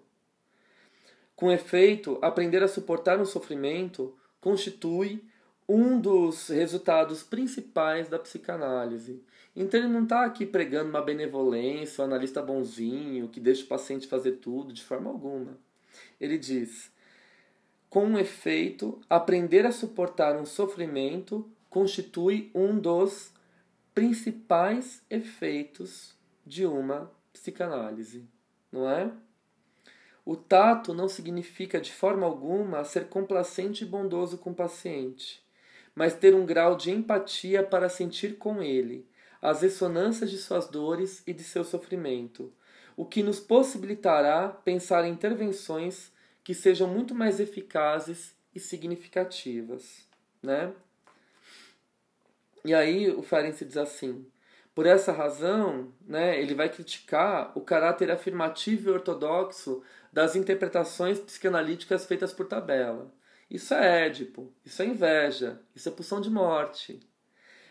Com efeito, aprender a suportar um sofrimento constitui um dos resultados principais da psicanálise. Então ele não está aqui pregando uma benevolência, um analista bonzinho, que deixa o paciente fazer tudo, de forma alguma. Ele diz: com efeito, aprender a suportar um sofrimento constitui um dos principais efeitos de uma psicanálise, não é? O tato não significa de forma alguma ser complacente e bondoso com o paciente, mas ter um grau de empatia para sentir com ele as ressonâncias de suas dores e de seu sofrimento, o que nos possibilitará pensar em intervenções que sejam muito mais eficazes e significativas, né? E aí o Ferenczi diz assim: por essa razão, né, ele vai criticar o caráter afirmativo e ortodoxo das interpretações psicanalíticas feitas por tabela. Isso é Édipo, isso é inveja, isso é pulsão de morte.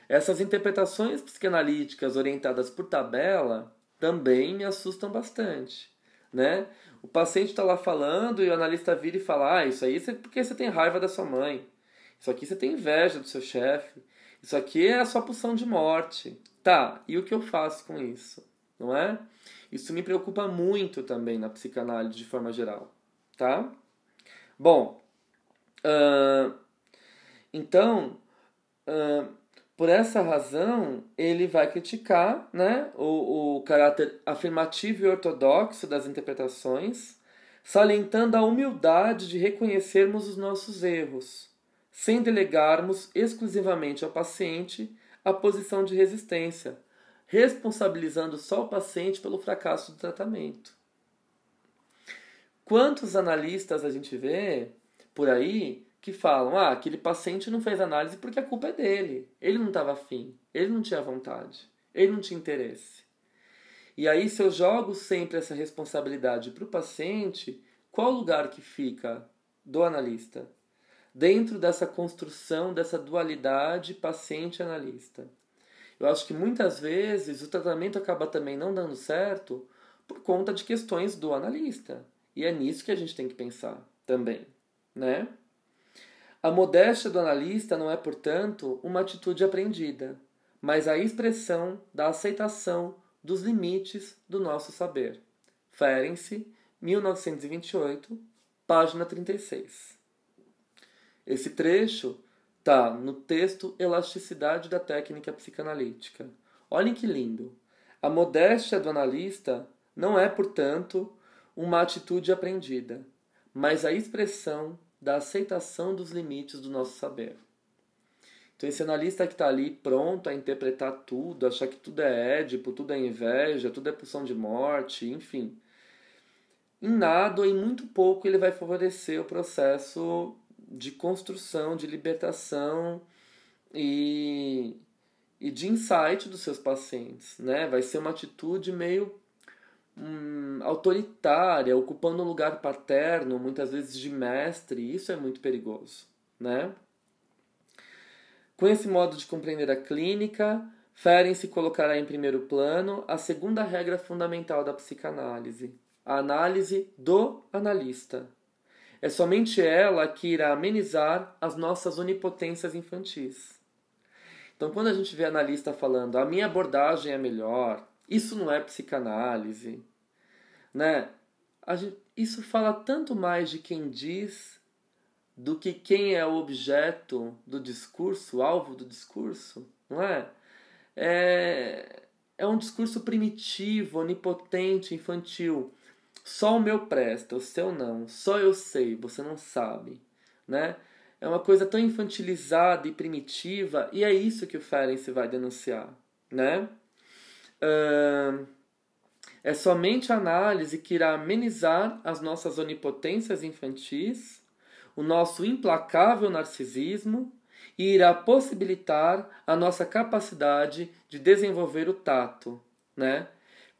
Essas interpretações psicanalíticas orientadas por tabela também me assustam bastante. Né? O paciente está lá falando e o analista vira e fala: Ah, isso aí é porque você tem raiva da sua mãe. Isso aqui você tem inveja do seu chefe. Isso aqui é a sua pulsão de morte. Tá, e o que eu faço com isso? Não é? Isso me preocupa muito também na psicanálise de forma geral. Tá? Bom, uh, então, uh, por essa razão, ele vai criticar né, o, o caráter afirmativo e ortodoxo das interpretações, salientando a humildade de reconhecermos os nossos erros, sem delegarmos exclusivamente ao paciente a posição de resistência, responsabilizando só o paciente pelo fracasso do tratamento. Quantos analistas a gente vê por aí que falam: ah, aquele paciente não fez análise porque a culpa é dele, ele não estava afim, ele não tinha vontade, ele não tinha interesse. E aí, se eu jogo sempre essa responsabilidade para o paciente, qual lugar que fica do analista? dentro dessa construção, dessa dualidade paciente-analista. Eu acho que muitas vezes o tratamento acaba também não dando certo por conta de questões do analista. E é nisso que a gente tem que pensar também, né? A modéstia do analista não é, portanto, uma atitude aprendida, mas a expressão da aceitação dos limites do nosso saber. Ferenczi, 1928, página 36. Esse trecho está no texto Elasticidade da Técnica Psicanalítica. Olhem que lindo! A modéstia do analista não é, portanto, uma atitude aprendida, mas a expressão da aceitação dos limites do nosso saber. Então, esse analista que está ali pronto a interpretar tudo, achar que tudo é édipo, tudo é inveja, tudo é pulsão de morte, enfim. Em nada ou em muito pouco ele vai favorecer o processo de construção, de libertação e, e de insight dos seus pacientes. Né? Vai ser uma atitude meio hum, autoritária, ocupando um lugar paterno, muitas vezes de mestre, isso é muito perigoso. Né? Com esse modo de compreender a clínica, Ferenczi colocará em primeiro plano a segunda regra fundamental da psicanálise, a análise do analista. É somente ela que irá amenizar as nossas onipotências infantis. Então, quando a gente vê analista falando a minha abordagem é melhor, isso não é psicanálise, né? Gente, isso fala tanto mais de quem diz do que quem é o objeto do discurso, o alvo do discurso, não é? É, é um discurso primitivo, onipotente, infantil. Só o meu presta, o seu não. Só eu sei, você não sabe, né? É uma coisa tão infantilizada e primitiva, e é isso que o Ferenczi vai denunciar, né? É somente a análise que irá amenizar as nossas onipotências infantis, o nosso implacável narcisismo e irá possibilitar a nossa capacidade de desenvolver o tato, né?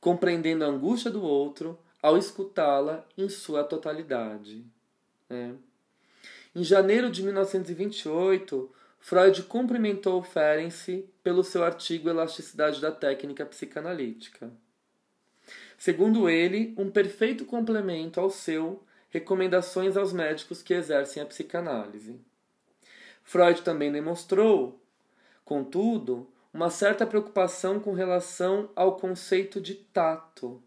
compreendendo a angústia do outro ao escutá-la em sua totalidade. Né? Em janeiro de 1928, Freud cumprimentou Ferenczi pelo seu artigo Elasticidade da Técnica Psicanalítica. Segundo ele, um perfeito complemento ao seu Recomendações aos médicos que exercem a psicanálise. Freud também demonstrou, contudo, uma certa preocupação com relação ao conceito de tato,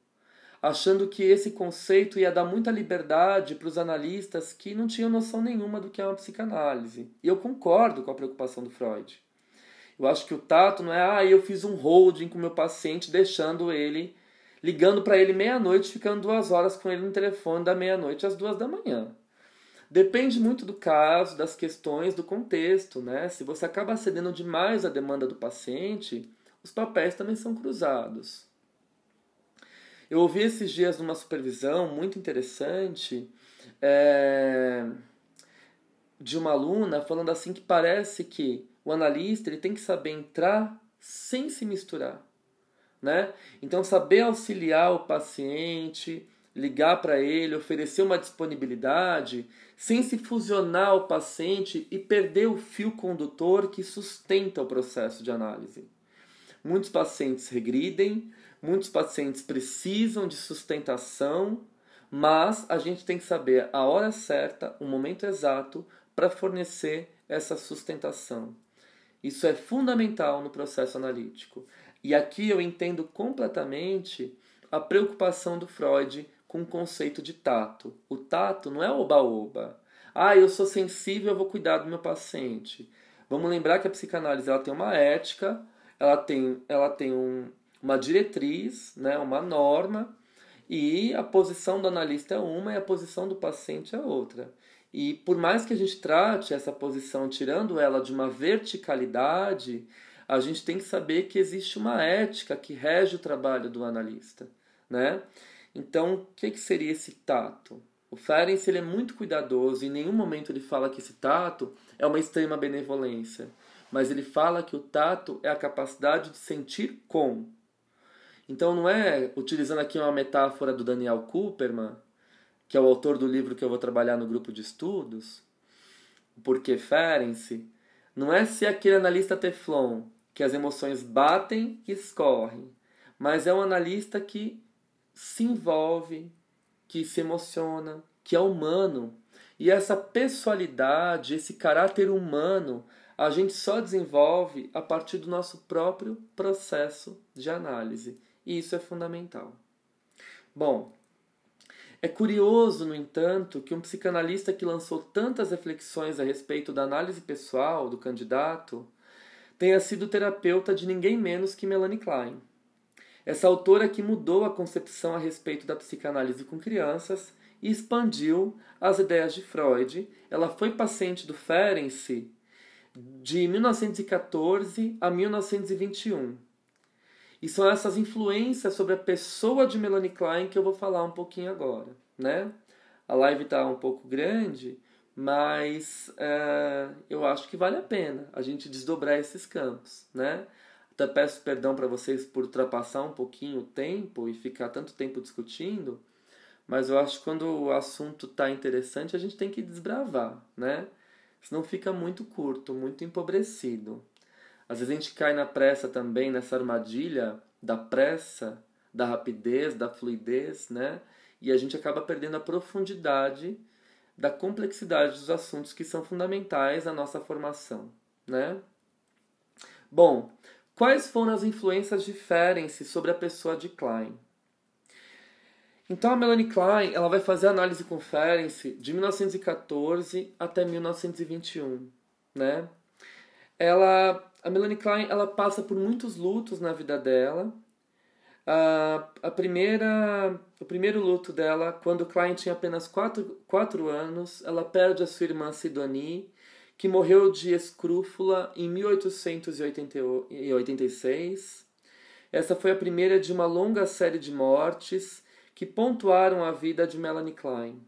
achando que esse conceito ia dar muita liberdade para os analistas que não tinham noção nenhuma do que é uma psicanálise. E eu concordo com a preocupação do Freud. Eu acho que o tato não é, ah, eu fiz um holding com meu paciente, deixando ele, ligando para ele meia-noite, ficando duas horas com ele no telefone da meia-noite às duas da manhã. Depende muito do caso, das questões, do contexto, né? Se você acaba cedendo demais à demanda do paciente, os papéis também são cruzados. Eu ouvi esses dias numa supervisão muito interessante é, de uma aluna falando assim que parece que o analista ele tem que saber entrar sem se misturar, né? Então saber auxiliar o paciente, ligar para ele, oferecer uma disponibilidade, sem se fusionar o paciente e perder o fio condutor que sustenta o processo de análise. Muitos pacientes regridem, Muitos pacientes precisam de sustentação, mas a gente tem que saber a hora certa, o momento exato para fornecer essa sustentação. Isso é fundamental no processo analítico. E aqui eu entendo completamente a preocupação do Freud com o conceito de tato. O tato não é oba-oba. Ah, eu sou sensível, eu vou cuidar do meu paciente. Vamos lembrar que a psicanálise ela tem uma ética, ela tem, ela tem um, uma diretriz, né, uma norma, e a posição do analista é uma e a posição do paciente é outra. E por mais que a gente trate essa posição tirando ela de uma verticalidade, a gente tem que saber que existe uma ética que rege o trabalho do analista, né? Então, o que, que seria esse tato? O Ferenc ele é muito cuidadoso, em nenhum momento ele fala que esse tato é uma extrema benevolência, mas ele fala que o tato é a capacidade de sentir com, então não é, utilizando aqui uma metáfora do Daniel Cooperman, que é o autor do livro que eu vou trabalhar no grupo de estudos, Porque Ferenc, não é ser aquele analista teflon, que as emoções batem e escorrem, mas é um analista que se envolve, que se emociona, que é humano. E essa pessoalidade, esse caráter humano, a gente só desenvolve a partir do nosso próprio processo de análise. E isso é fundamental. Bom, é curioso, no entanto, que um psicanalista que lançou tantas reflexões a respeito da análise pessoal do candidato tenha sido terapeuta de ninguém menos que Melanie Klein. Essa autora que mudou a concepção a respeito da psicanálise com crianças e expandiu as ideias de Freud. Ela foi paciente do Ferenczi de 1914 a 1921 e são essas influências sobre a pessoa de Melanie Klein que eu vou falar um pouquinho agora, né? A live está um pouco grande, mas é, eu acho que vale a pena a gente desdobrar esses campos, né? Até peço perdão para vocês por ultrapassar um pouquinho o tempo e ficar tanto tempo discutindo, mas eu acho que quando o assunto está interessante a gente tem que desbravar, né? senão fica muito curto, muito empobrecido. Às vezes a gente cai na pressa também, nessa armadilha da pressa, da rapidez, da fluidez, né? E a gente acaba perdendo a profundidade da complexidade dos assuntos que são fundamentais à nossa formação, né? Bom, quais foram as influências de Ferenc sobre a pessoa de Klein? Então a Melanie Klein ela vai fazer análise com Ferenc de 1914 até 1921, né? Ela, a Melanie Klein ela passa por muitos lutos na vida dela. A, a primeira, o primeiro luto dela, quando Klein tinha apenas 4, quatro anos, ela perde a sua irmã Sidonie, que morreu de escrúfula em 1886. Essa foi a primeira de uma longa série de mortes que pontuaram a vida de Melanie Klein.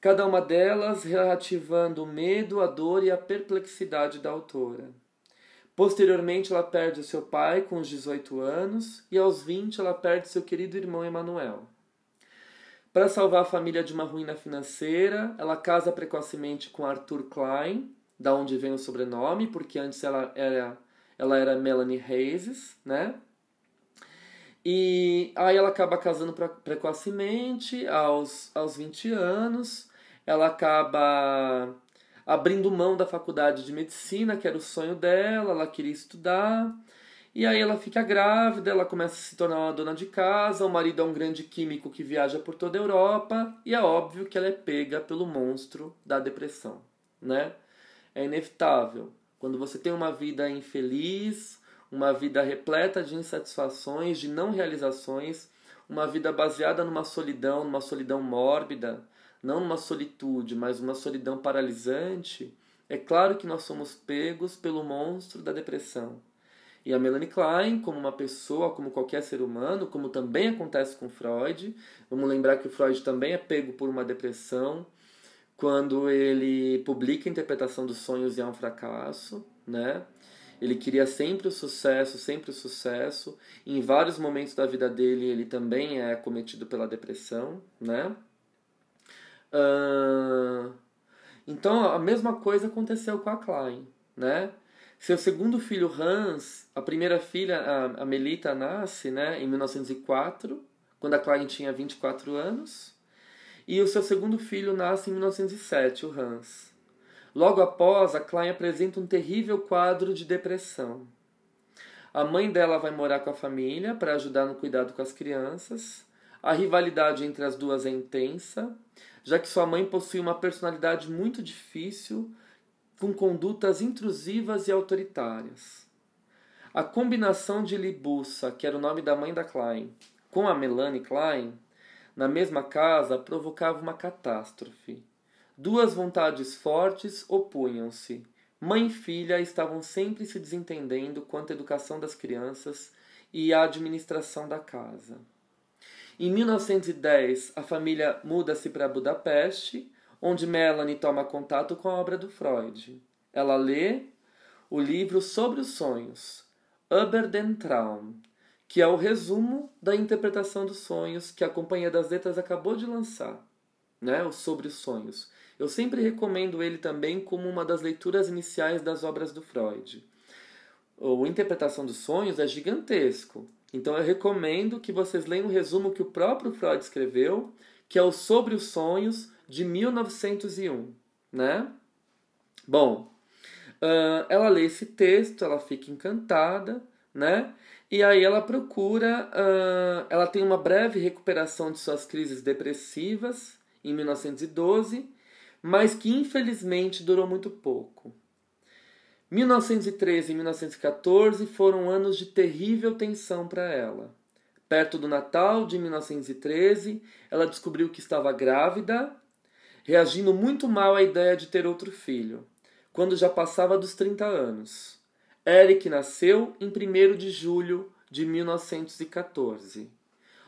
Cada uma delas reativando o medo, a dor e a perplexidade da autora. Posteriormente, ela perde seu pai com os 18 anos e aos 20 ela perde seu querido irmão Emanuel. Para salvar a família de uma ruína financeira, ela casa precocemente com Arthur Klein, da onde vem o sobrenome, porque antes ela era, ela era Melanie Hayes, né? E aí ela acaba casando precocemente, aos, aos 20 anos. Ela acaba abrindo mão da faculdade de medicina, que era o sonho dela, ela queria estudar. E aí ela fica grávida, ela começa a se tornar uma dona de casa, o marido é um grande químico que viaja por toda a Europa, e é óbvio que ela é pega pelo monstro da depressão, né? É inevitável. Quando você tem uma vida infeliz, uma vida repleta de insatisfações, de não realizações, uma vida baseada numa solidão, numa solidão mórbida, não numa solitude, mas uma solidão paralisante, é claro que nós somos pegos pelo monstro da depressão. E a Melanie Klein, como uma pessoa, como qualquer ser humano, como também acontece com Freud, vamos lembrar que o Freud também é pego por uma depressão quando ele publica a interpretação dos sonhos e é um fracasso, né? Ele queria sempre o sucesso, sempre o sucesso. Em vários momentos da vida dele, ele também é cometido pela depressão, né? Uh... Então, a mesma coisa aconteceu com a Klein, né? Seu segundo filho, Hans, a primeira filha, a Melita, nasce né, em 1904, quando a Klein tinha 24 anos. E o seu segundo filho nasce em 1907, o Hans. Logo após, a Klein apresenta um terrível quadro de depressão. A mãe dela vai morar com a família para ajudar no cuidado com as crianças. A rivalidade entre as duas é intensa, já que sua mãe possui uma personalidade muito difícil, com condutas intrusivas e autoritárias. A combinação de Libussa, que era o nome da mãe da Klein, com a Melanie Klein, na mesma casa provocava uma catástrofe. Duas vontades fortes opunham-se. Mãe e filha estavam sempre se desentendendo quanto à educação das crianças e à administração da casa. Em 1910, a família muda-se para Budapeste, onde Melanie toma contato com a obra do Freud. Ela lê o livro sobre os sonhos, Über den Traum, que é o resumo da interpretação dos sonhos que a Companhia das Letras acabou de lançar, né? o Sobre os Sonhos. Eu sempre recomendo ele também como uma das leituras iniciais das obras do Freud. A interpretação dos sonhos é gigantesco. Então eu recomendo que vocês leiam o resumo que o próprio Freud escreveu, que é o Sobre os Sonhos, de 1901. Né? Bom, uh, ela lê esse texto, ela fica encantada, né? E aí ela procura, uh, ela tem uma breve recuperação de suas crises depressivas em 1912 mas que infelizmente durou muito pouco. 1913 e 1914 foram anos de terrível tensão para ela. Perto do Natal de 1913, ela descobriu que estava grávida, reagindo muito mal à ideia de ter outro filho, quando já passava dos 30 anos. Eric nasceu em 1 de julho de 1914.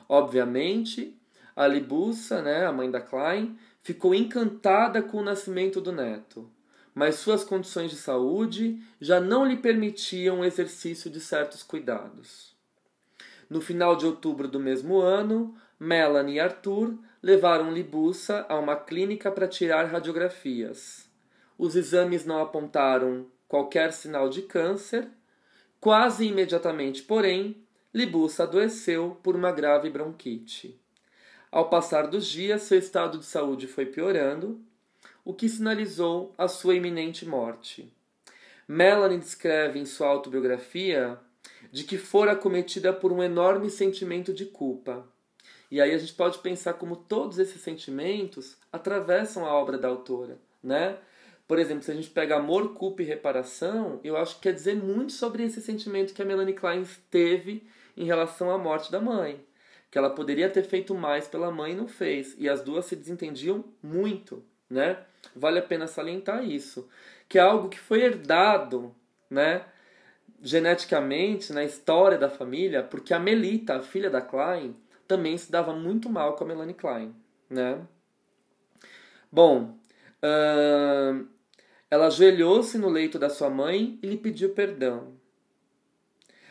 Obviamente, a Libussa, né, a mãe da Klein, ficou encantada com o nascimento do neto, mas suas condições de saúde já não lhe permitiam o exercício de certos cuidados. No final de outubro do mesmo ano, Melanie e Arthur levaram Libussa a uma clínica para tirar radiografias. os exames não apontaram qualquer sinal de câncer. Quase imediatamente, porém, Libussa adoeceu por uma grave bronquite. Ao passar dos dias, seu estado de saúde foi piorando, o que sinalizou a sua iminente morte. Melanie descreve em sua autobiografia de que fora cometida por um enorme sentimento de culpa. E aí a gente pode pensar como todos esses sentimentos atravessam a obra da autora, né? Por exemplo, se a gente pega amor, culpa e reparação, eu acho que quer dizer muito sobre esse sentimento que a Melanie Klein teve em relação à morte da mãe. Que ela poderia ter feito mais pela mãe e não fez. E as duas se desentendiam muito, né? Vale a pena salientar isso. Que é algo que foi herdado, né? Geneticamente, na história da família, porque a Melita, a filha da Klein, também se dava muito mal com a Melanie Klein, né? Bom, ela ajoelhou-se no leito da sua mãe e lhe pediu perdão.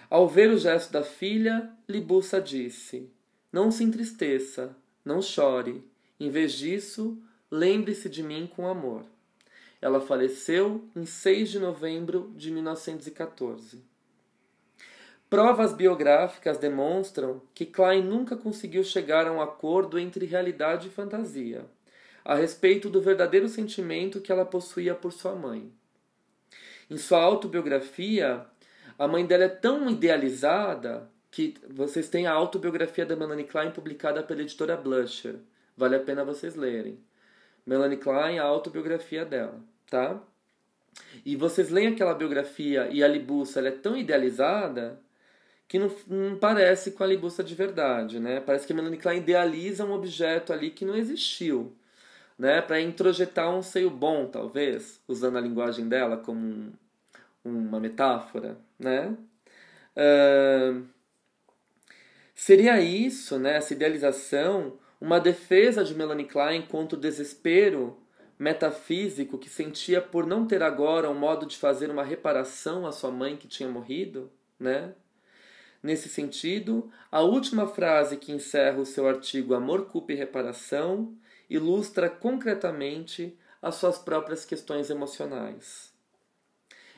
Ao ver o gesto da filha, Libussa disse: Não se entristeça, não chore. Em vez disso, lembre-se de mim com amor. Ela faleceu em 6 de novembro de 1914. Provas biográficas demonstram que Klein nunca conseguiu chegar a um acordo entre realidade e fantasia a respeito do verdadeiro sentimento que ela possuía por sua mãe. Em sua autobiografia, a mãe dela é tão idealizada que vocês têm a autobiografia da Melanie Klein publicada pela editora Blusher. Vale a pena vocês lerem. Melanie Klein, a autobiografia dela, tá? E vocês leem aquela biografia e a Libussa ela é tão idealizada que não, não parece com a Libussa de verdade, né? Parece que a Melanie Klein idealiza um objeto ali que não existiu né, para introjetar um seio bom, talvez, usando a linguagem dela como um, uma metáfora, né? Uh, seria isso, né, essa idealização, uma defesa de Melanie Klein contra o desespero metafísico que sentia por não ter agora um modo de fazer uma reparação à sua mãe que tinha morrido, né? Nesse sentido, a última frase que encerra o seu artigo Amor, Culpa e Reparação ilustra concretamente as suas próprias questões emocionais.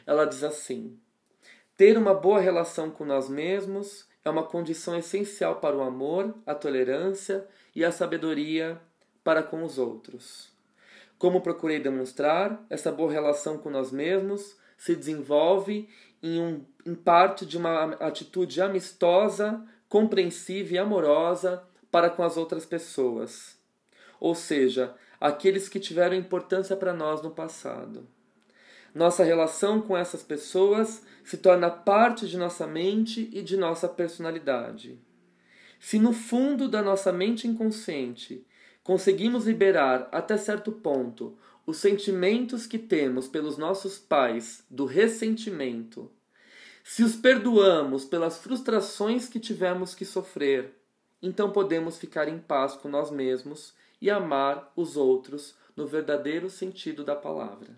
Ela diz assim: ter uma boa relação com nós mesmos é uma condição essencial para o amor, a tolerância e a sabedoria para com os outros. Como procurei demonstrar, essa boa relação com nós mesmos se desenvolve em, um, em parte de uma atitude amistosa, compreensiva e amorosa para com as outras pessoas ou seja, aqueles que tiveram importância para nós no passado. Nossa relação com essas pessoas se torna parte de nossa mente e de nossa personalidade. Se no fundo da nossa mente inconsciente conseguimos liberar até certo ponto os sentimentos que temos pelos nossos pais do ressentimento, se os perdoamos pelas frustrações que tivemos que sofrer, então podemos ficar em paz com nós mesmos e amar os outros no verdadeiro sentido da palavra.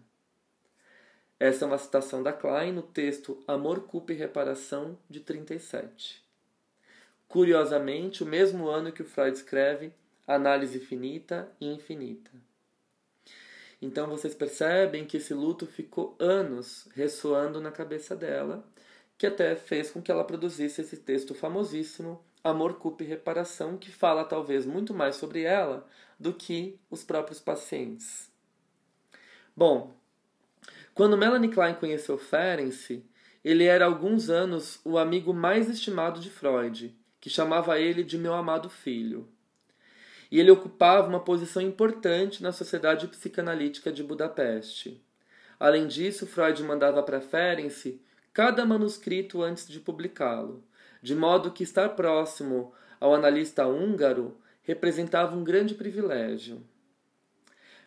Essa é uma citação da Klein no texto Amor, Culpa e Reparação, de 37. Curiosamente, o mesmo ano que o Freud escreve Análise Finita e Infinita. Então vocês percebem que esse luto ficou anos ressoando na cabeça dela, que até fez com que ela produzisse esse texto famosíssimo, Amor, Culpa e Reparação, que fala talvez muito mais sobre ela do que os próprios pacientes. Bom, quando Melanie Klein conheceu Ferenczi, ele era há alguns anos o amigo mais estimado de Freud, que chamava ele de meu amado filho. E ele ocupava uma posição importante na Sociedade Psicanalítica de Budapeste. Além disso, Freud mandava para Ferenczi cada manuscrito antes de publicá-lo, de modo que estar próximo ao analista húngaro representava um grande privilégio.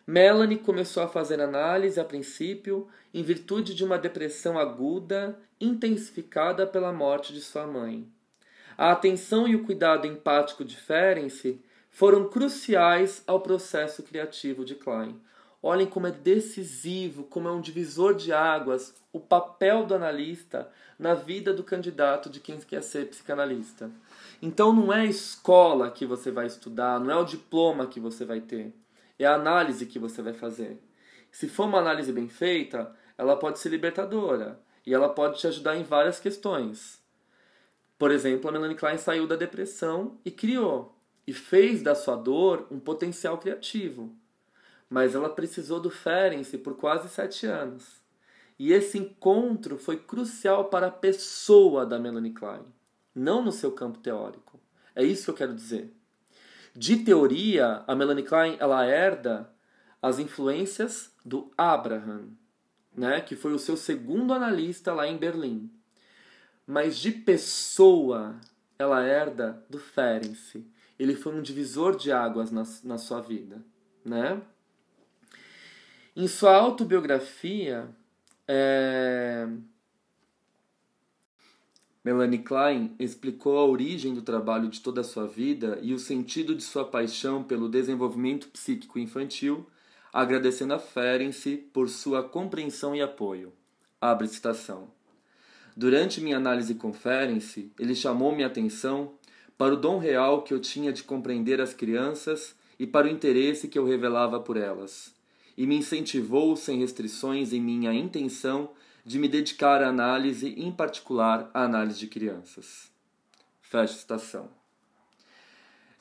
Melanie começou a fazer análise a princípio em virtude de uma depressão aguda intensificada pela morte de sua mãe. A atenção e o cuidado empático de Ferenczi foram cruciais ao processo criativo de Klein. Olhem como é decisivo, como é um divisor de águas o papel do analista na vida do candidato de quem quer ser psicanalista. Então não é a escola que você vai estudar, não é o diploma que você vai ter, é a análise que você vai fazer. Se for uma análise bem feita, ela pode ser libertadora e ela pode te ajudar em várias questões. Por exemplo, a Melanie Klein saiu da depressão e criou, e fez da sua dor um potencial criativo. Mas ela precisou do Ferenc por quase sete anos. E esse encontro foi crucial para a pessoa da Melanie Klein, não no seu campo teórico. É isso que eu quero dizer. De teoria, a Melanie Klein ela herda as influências do Abraham, né, que foi o seu segundo analista lá em Berlim. Mas de pessoa, ela herda do Ferenc. Ele foi um divisor de águas na, na sua vida, né? Em sua autobiografia, é... Melanie Klein explicou a origem do trabalho de toda a sua vida e o sentido de sua paixão pelo desenvolvimento psíquico infantil agradecendo a Ferenc por sua compreensão e apoio. Abre citação. Durante minha análise com Ferenc, ele chamou minha atenção para o dom real que eu tinha de compreender as crianças e para o interesse que eu revelava por elas, e me incentivou sem restrições em minha intenção de me dedicar à análise, em particular à análise de crianças. Fecha citação.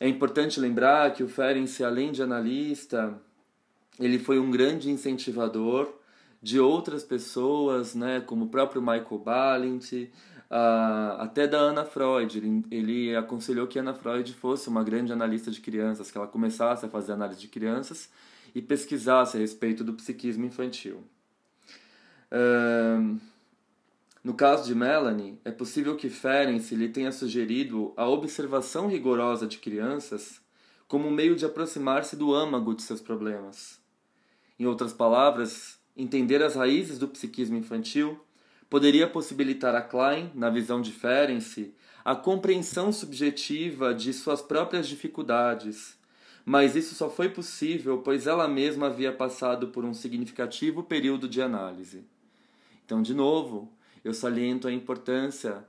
É importante lembrar que o Ferenc, além de analista, ele foi um grande incentivador de outras pessoas, né, como o próprio Michael Balint, uh, até da Ana Freud. Ele, ele aconselhou que Ana Freud fosse uma grande analista de crianças, que ela começasse a fazer análise de crianças e pesquisasse a respeito do psiquismo infantil. Uh, no caso de Melanie, é possível que Ferenc lhe tenha sugerido a observação rigorosa de crianças como um meio de aproximar-se do âmago de seus problemas. Em outras palavras, entender as raízes do psiquismo infantil poderia possibilitar a Klein, na visão de Ferenczi, a compreensão subjetiva de suas próprias dificuldades. Mas isso só foi possível pois ela mesma havia passado por um significativo período de análise. Então, de novo, eu saliento a importância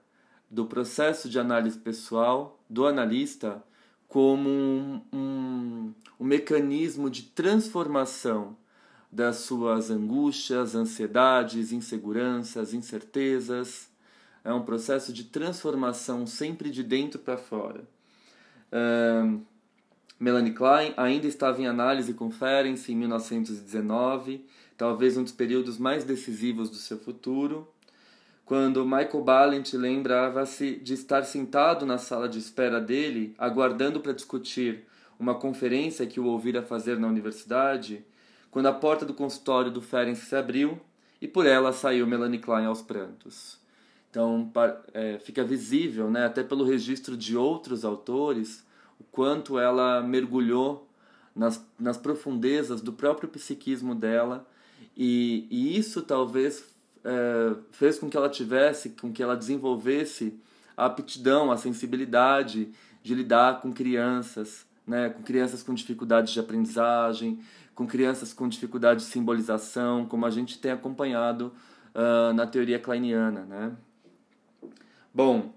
do processo de análise pessoal do analista como um, um, um mecanismo de transformação das suas angústias, ansiedades, inseguranças, incertezas. É um processo de transformação sempre de dentro para fora. Uh, Melanie Klein ainda estava em análise com Ferenc em 1919, talvez um dos períodos mais decisivos do seu futuro, quando Michael Balint lembrava-se de estar sentado na sala de espera dele, aguardando para discutir uma conferência que o ouvira fazer na universidade, quando a porta do consultório do Ferenc se abriu e por ela saiu Melanie Klein aos prantos. Então é, fica visível, né, até pelo registro de outros autores, o quanto ela mergulhou nas, nas profundezas do próprio psiquismo dela e, e isso talvez é, fez com que ela tivesse, com que ela desenvolvesse a aptidão, a sensibilidade de lidar com crianças, né, com crianças com dificuldades de aprendizagem, com crianças com dificuldade de simbolização, como a gente tem acompanhado uh, na teoria kleiniana. Né? Bom,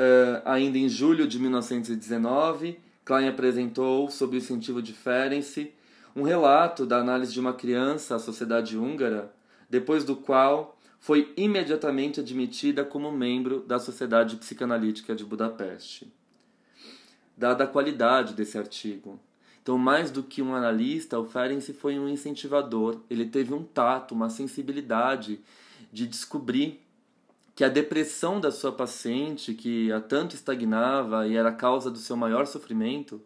uh, ainda em julho de 1919, Klein apresentou, sob o incentivo de Ferenc, um relato da análise de uma criança à sociedade húngara, depois do qual foi imediatamente admitida como membro da Sociedade Psicanalítica de Budapeste. Dada a qualidade desse artigo, então, mais do que um analista, o Ferenczi foi um incentivador. Ele teve um tato, uma sensibilidade de descobrir que a depressão da sua paciente, que há tanto estagnava e era a causa do seu maior sofrimento,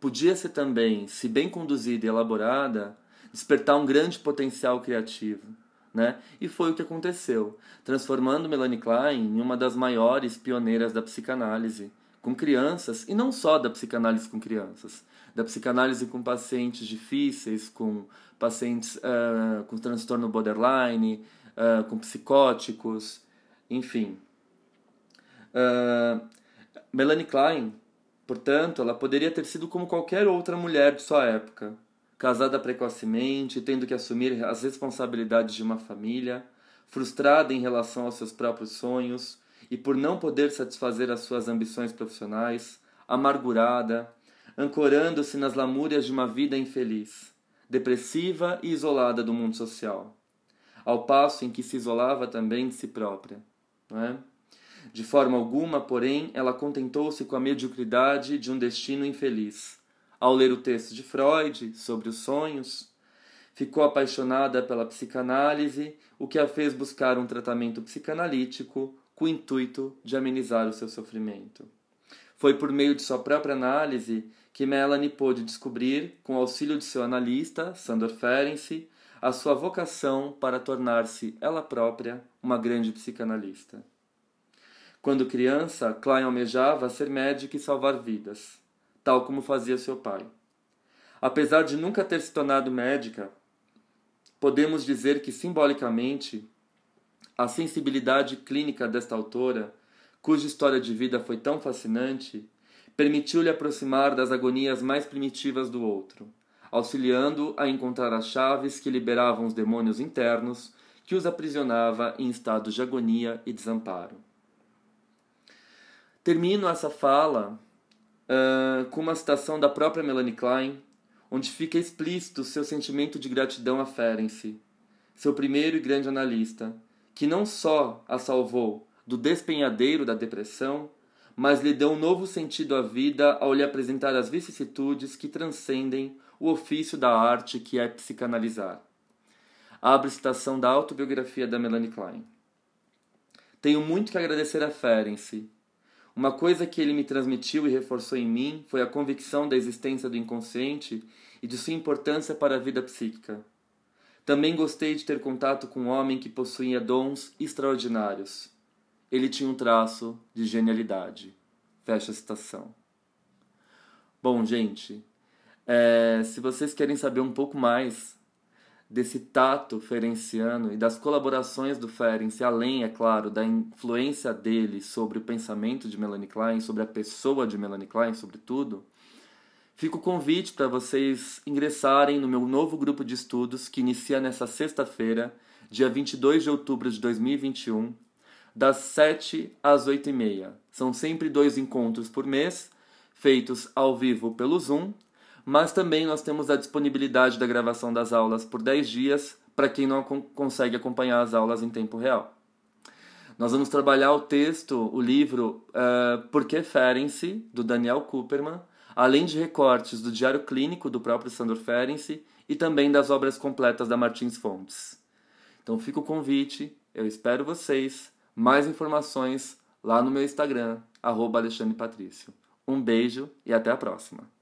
podia ser também, se bem conduzida e elaborada, despertar um grande potencial criativo. Né? E foi o que aconteceu, transformando Melanie Klein em uma das maiores pioneiras da psicanálise com crianças, e não só da psicanálise com crianças, da psicanálise com pacientes difíceis, com pacientes uh, com transtorno borderline, uh, com psicóticos, enfim. Uh, Melanie Klein, portanto, ela poderia ter sido como qualquer outra mulher de sua época, casada precocemente, tendo que assumir as responsabilidades de uma família, frustrada em relação aos seus próprios sonhos, e por não poder satisfazer as suas ambições profissionais, amargurada, ancorando-se nas lamúrias de uma vida infeliz, depressiva e isolada do mundo social, ao passo em que se isolava também de si própria. É? De forma alguma, porém, ela contentou-se com a mediocridade de um destino infeliz. Ao ler o texto de Freud sobre os sonhos, ficou apaixonada pela psicanálise, o que a fez buscar um tratamento psicanalítico com o intuito de amenizar o seu sofrimento. Foi por meio de sua própria análise que Melanie pôde descobrir, com auxílio de seu analista, Sandor Ferenczi, a sua vocação para tornar-se ela própria uma grande psicanalista. Quando criança, Klein almejava ser médico e salvar vidas, tal como fazia seu pai. Apesar de nunca ter se tornado médica, podemos dizer que simbolicamente a sensibilidade clínica desta autora, cuja história de vida foi tão fascinante, permitiu-lhe aproximar das agonias mais primitivas do outro, auxiliando a encontrar as chaves que liberavam os demônios internos que os aprisionava em estados de agonia e desamparo. Termino essa fala uh, com uma citação da própria Melanie Klein, onde fica explícito seu sentimento de gratidão a Ferenczi, seu primeiro e grande analista, que não só a salvou do despenhadeiro da depressão, mas lhe deu um novo sentido à vida ao lhe apresentar as vicissitudes que transcendem o ofício da arte que é psicanalizar. Abre citação da autobiografia da Melanie Klein. Tenho muito que agradecer a Ferenczi, uma coisa que ele me transmitiu e reforçou em mim foi a convicção da existência do inconsciente e de sua importância para a vida psíquica. Também gostei de ter contato com um homem que possuía dons extraordinários. Ele tinha um traço de genialidade. Fecha a citação. Bom, gente, é, se vocês querem saber um pouco mais desse tato ferenciano e das colaborações do Ferenc, além, é claro, da influência dele sobre o pensamento de Melanie Klein, sobre a pessoa de Melanie Klein, sobretudo, fica o convite para vocês ingressarem no meu novo grupo de estudos que inicia nessa sexta-feira, dia 22 de outubro de 2021, das 7 às 8 e meia. São sempre dois encontros por mês, feitos ao vivo pelo Zoom mas também nós temos a disponibilidade da gravação das aulas por 10 dias para quem não consegue acompanhar as aulas em tempo real. Nós vamos trabalhar o texto, o livro uh, Por que Ferenczi, do Daniel Cooperman, além de recortes do Diário Clínico do próprio Sandor Ferenczi e também das obras completas da Martins Fontes. Então fica o convite, eu espero vocês. Mais informações lá no meu Instagram, arroba Alexandre Patrício. Um beijo e até a próxima.